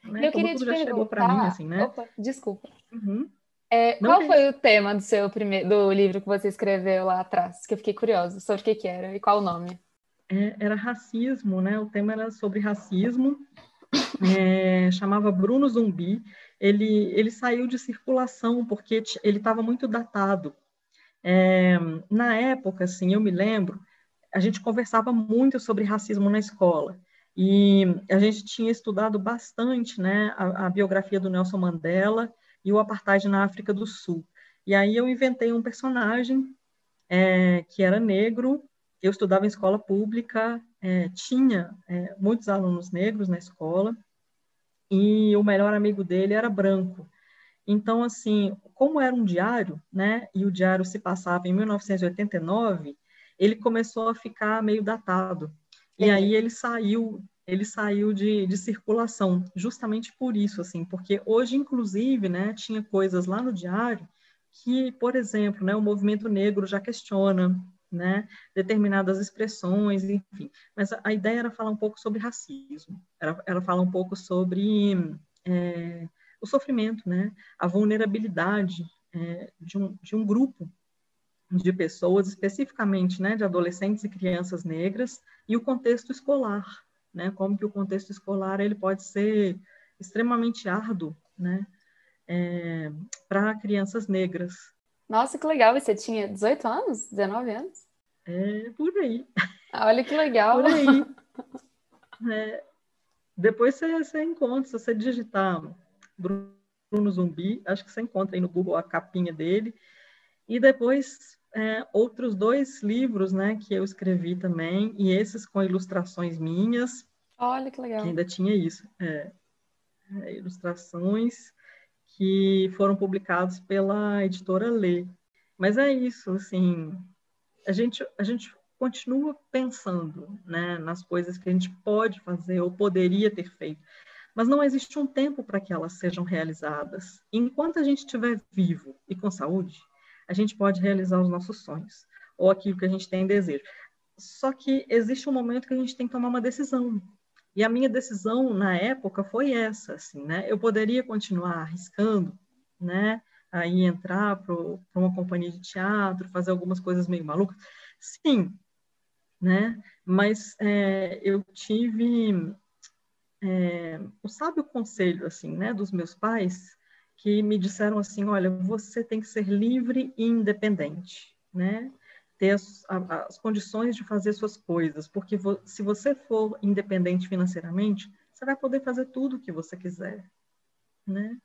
Né? Eu como queria te perguntar. Mim, assim, né? Opa, desculpa. Uhum. É, qual foi o tema do seu primeiro do livro que você escreveu lá atrás? Que eu fiquei curiosa sobre o que, que era e qual o nome? É, era racismo, né? O tema era sobre racismo. É, chamava Bruno Zumbi. Ele, ele saiu de circulação porque ele estava muito datado. É, na época, assim, eu me lembro, a gente conversava muito sobre racismo na escola. E a gente tinha estudado bastante né, a, a biografia do Nelson Mandela e o apartheid na África do Sul. E aí eu inventei um personagem é, que era negro, eu estudava em escola pública, é, tinha é, muitos alunos negros na escola, e o melhor amigo dele era branco. Então, assim, como era um diário, né, e o diário se passava em 1989, ele começou a ficar meio datado. E aí ele saiu, ele saiu de, de circulação, justamente por isso, assim, porque hoje, inclusive, né, tinha coisas lá no diário que, por exemplo, né, o movimento negro já questiona, né, determinadas expressões, enfim. Mas a, a, ideia era falar um pouco sobre racismo, era, era falar um pouco sobre é, o sofrimento, né, a vulnerabilidade é, de, um, de um grupo de pessoas, especificamente né, de adolescentes e crianças negras, e o contexto escolar, né, como que o contexto escolar ele pode ser extremamente árduo né, é, para crianças negras. Nossa, que legal! E você tinha 18 anos? 19 anos? É, por aí. Ah, olha que legal! Por aí. É, depois você, você encontra, se você digitar Bruno Zumbi, acho que você encontra aí no Google a capinha dele, e depois é, outros dois livros, né, que eu escrevi também, e esses com ilustrações minhas. Olha que legal. Que ainda tinha isso. É, é, ilustrações que foram publicados pela editora Lê. Mas é isso, assim, a gente, a gente continua pensando né, nas coisas que a gente pode fazer ou poderia ter feito, mas não existe um tempo para que elas sejam realizadas. Enquanto a gente estiver vivo e com saúde, a gente pode realizar os nossos sonhos ou aquilo que a gente tem desejo. Só que existe um momento que a gente tem que tomar uma decisão. E a minha decisão na época foi essa, assim, né? Eu poderia continuar arriscando, né? Aí entrar para uma companhia de teatro, fazer algumas coisas meio malucas. Sim, né? Mas é, eu tive é, o sábio conselho, assim, né? Dos meus pais, que me disseram assim, olha, você tem que ser livre e independente, né? Ter as, as condições de fazer suas coisas, porque vo, se você for independente financeiramente, você vai poder fazer tudo o que você quiser, né?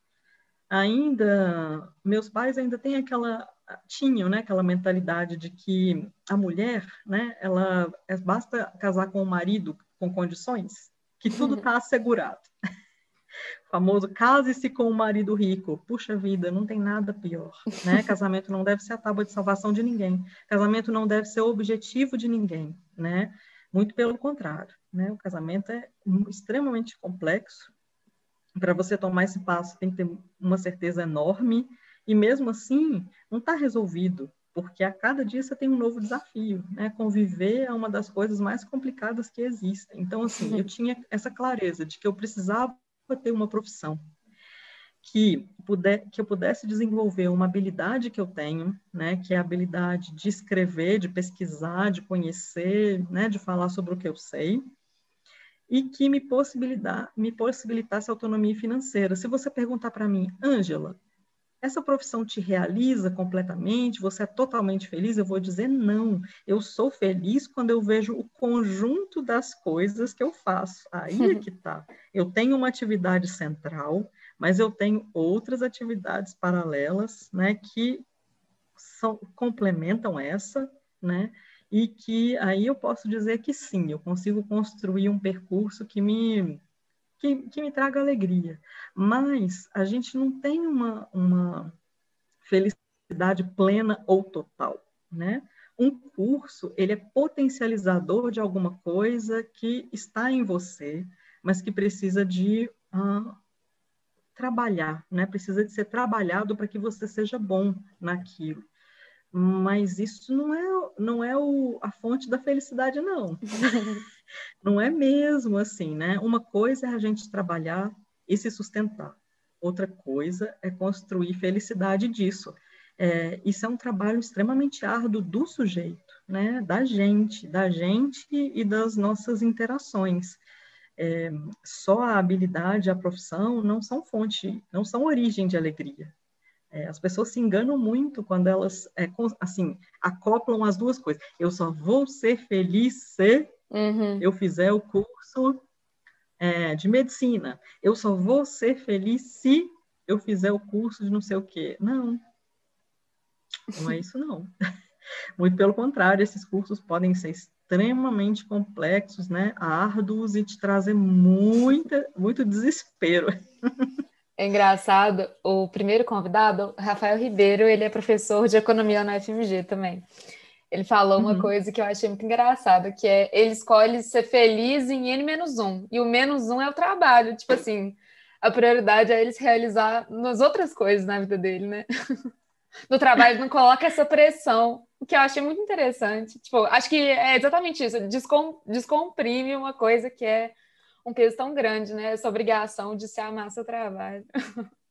Ainda, meus pais ainda têm aquela, tinham, né, aquela mentalidade de que a mulher, né, ela, é, basta casar com o marido com condições, que tudo está assegurado famoso case-se com um marido rico. Puxa vida, não tem nada pior, né? Casamento não deve ser a tábua de salvação de ninguém. Casamento não deve ser o objetivo de ninguém, né? Muito pelo contrário, né? O casamento é extremamente complexo. Para você tomar esse passo, tem que ter uma certeza enorme e mesmo assim não está resolvido, porque a cada dia você tem um novo desafio, né? Conviver é uma das coisas mais complicadas que existem. Então, assim, eu tinha essa clareza de que eu precisava ter uma profissão que, puder, que eu pudesse desenvolver uma habilidade que eu tenho, né, que é a habilidade de escrever, de pesquisar, de conhecer, né, de falar sobre o que eu sei, e que me, possibilitar, me possibilitasse autonomia financeira. Se você perguntar para mim, Ângela, essa profissão te realiza completamente? Você é totalmente feliz? Eu vou dizer não. Eu sou feliz quando eu vejo o conjunto das coisas que eu faço. Aí é que tá. Eu tenho uma atividade central, mas eu tenho outras atividades paralelas, né, que são, complementam essa, né, e que aí eu posso dizer que sim, eu consigo construir um percurso que me que, que me traga alegria. Mas a gente não tem uma, uma felicidade plena ou total, né? Um curso, ele é potencializador de alguma coisa que está em você, mas que precisa de uh, trabalhar, né? Precisa de ser trabalhado para que você seja bom naquilo mas isso não é, não é o, a fonte da felicidade, não. não é mesmo assim, né? Uma coisa é a gente trabalhar e se sustentar. outra coisa é construir felicidade disso. É, isso é um trabalho extremamente árduo do sujeito, né? da gente, da gente e das nossas interações. É, só a habilidade, a profissão não são fonte, não são origem de alegria. É, as pessoas se enganam muito quando elas, é, assim, acoplam as duas coisas. Eu só vou ser feliz se uhum. eu fizer o curso é, de medicina. Eu só vou ser feliz se eu fizer o curso de não sei o quê. Não, não é isso não. Muito pelo contrário, esses cursos podem ser extremamente complexos, né, árduos e te trazer muita, muito desespero. É engraçado, o primeiro convidado, Rafael Ribeiro, ele é professor de economia na FMG também. Ele falou uma uhum. coisa que eu achei muito engraçada, que é ele escolhe ser feliz em N-1, e o menos um é o trabalho. Tipo assim, a prioridade é ele se realizar nas outras coisas na vida dele, né? No trabalho não coloca essa pressão, o que eu achei muito interessante. Tipo, acho que é exatamente isso, descom descomprime uma coisa que é um peso tão grande, né? Essa obrigação de se amar seu trabalho.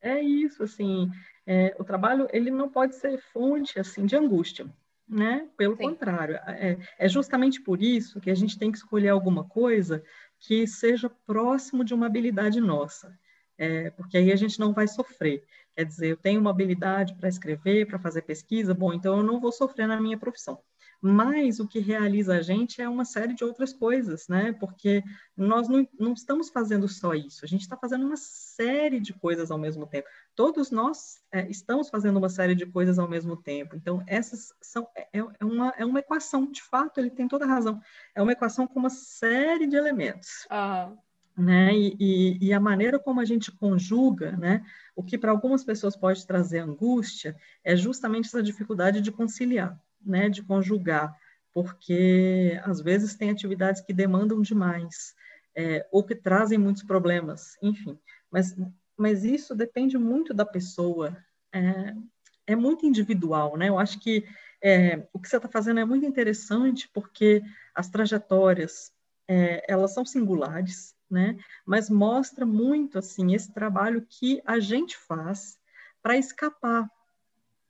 É isso, assim, é, o trabalho ele não pode ser fonte assim de angústia, né? Pelo Sim. contrário, é, é justamente por isso que a gente tem que escolher alguma coisa que seja próximo de uma habilidade nossa, é, porque aí a gente não vai sofrer. Quer dizer, eu tenho uma habilidade para escrever, para fazer pesquisa, bom, então eu não vou sofrer na minha profissão mas o que realiza a gente é uma série de outras coisas, né? Porque nós não, não estamos fazendo só isso, a gente está fazendo uma série de coisas ao mesmo tempo. Todos nós é, estamos fazendo uma série de coisas ao mesmo tempo. Então, essas são é, é, é, uma, é uma equação, de fato, ele tem toda a razão. É uma equação com uma série de elementos. Uhum. Né? E, e, e, a maneira como a gente conjuga, né? o que para algumas pessoas pode trazer angústia, é justamente essa dificuldade de conciliar né, de conjugar, porque às vezes tem atividades que demandam demais, é, ou que trazem muitos problemas, enfim. Mas, mas isso depende muito da pessoa, é, é muito individual, né? Eu acho que é, o que você está fazendo é muito interessante, porque as trajetórias, é, elas são singulares, né? Mas mostra muito, assim, esse trabalho que a gente faz para escapar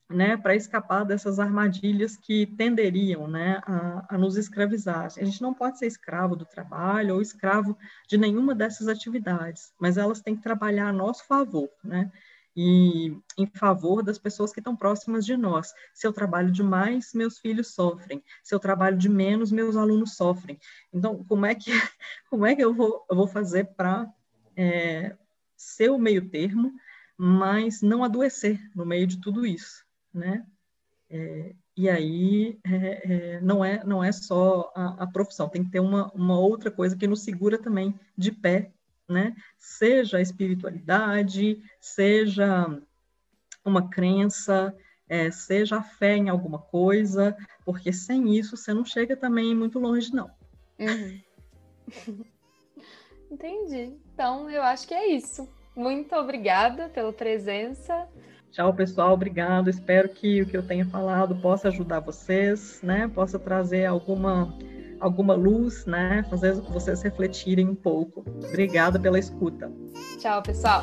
né, para escapar dessas armadilhas que tenderiam né, a, a, nos escravizar. A gente não pode ser escravo do trabalho ou escravo de nenhuma dessas atividades, mas elas têm que trabalhar a nosso favor, né, e em favor das pessoas que estão próximas de nós. Se eu trabalho demais, meus filhos sofrem. Se eu trabalho de menos, meus alunos sofrem. Então, como é que, como é que eu, vou, eu vou fazer para é, ser o meio termo, mas não adoecer no meio de tudo isso? Né? É, e aí é, é, não, é, não é só a, a, profissão, tem que ter uma, uma outra coisa que nos segura também de pé, né? Seja a espiritualidade, seja uma crença, é, seja a fé em alguma coisa, porque sem isso você não chega também muito longe, não. Uhum. Entendi. Então, eu acho que é isso. Muito obrigada pela presença. Tchau, pessoal. Obrigado. Espero que o que eu tenha falado possa ajudar vocês, né? Possa trazer alguma alguma luz, né? Fazer vocês refletirem um pouco. Obrigada pela escuta. Tchau, pessoal.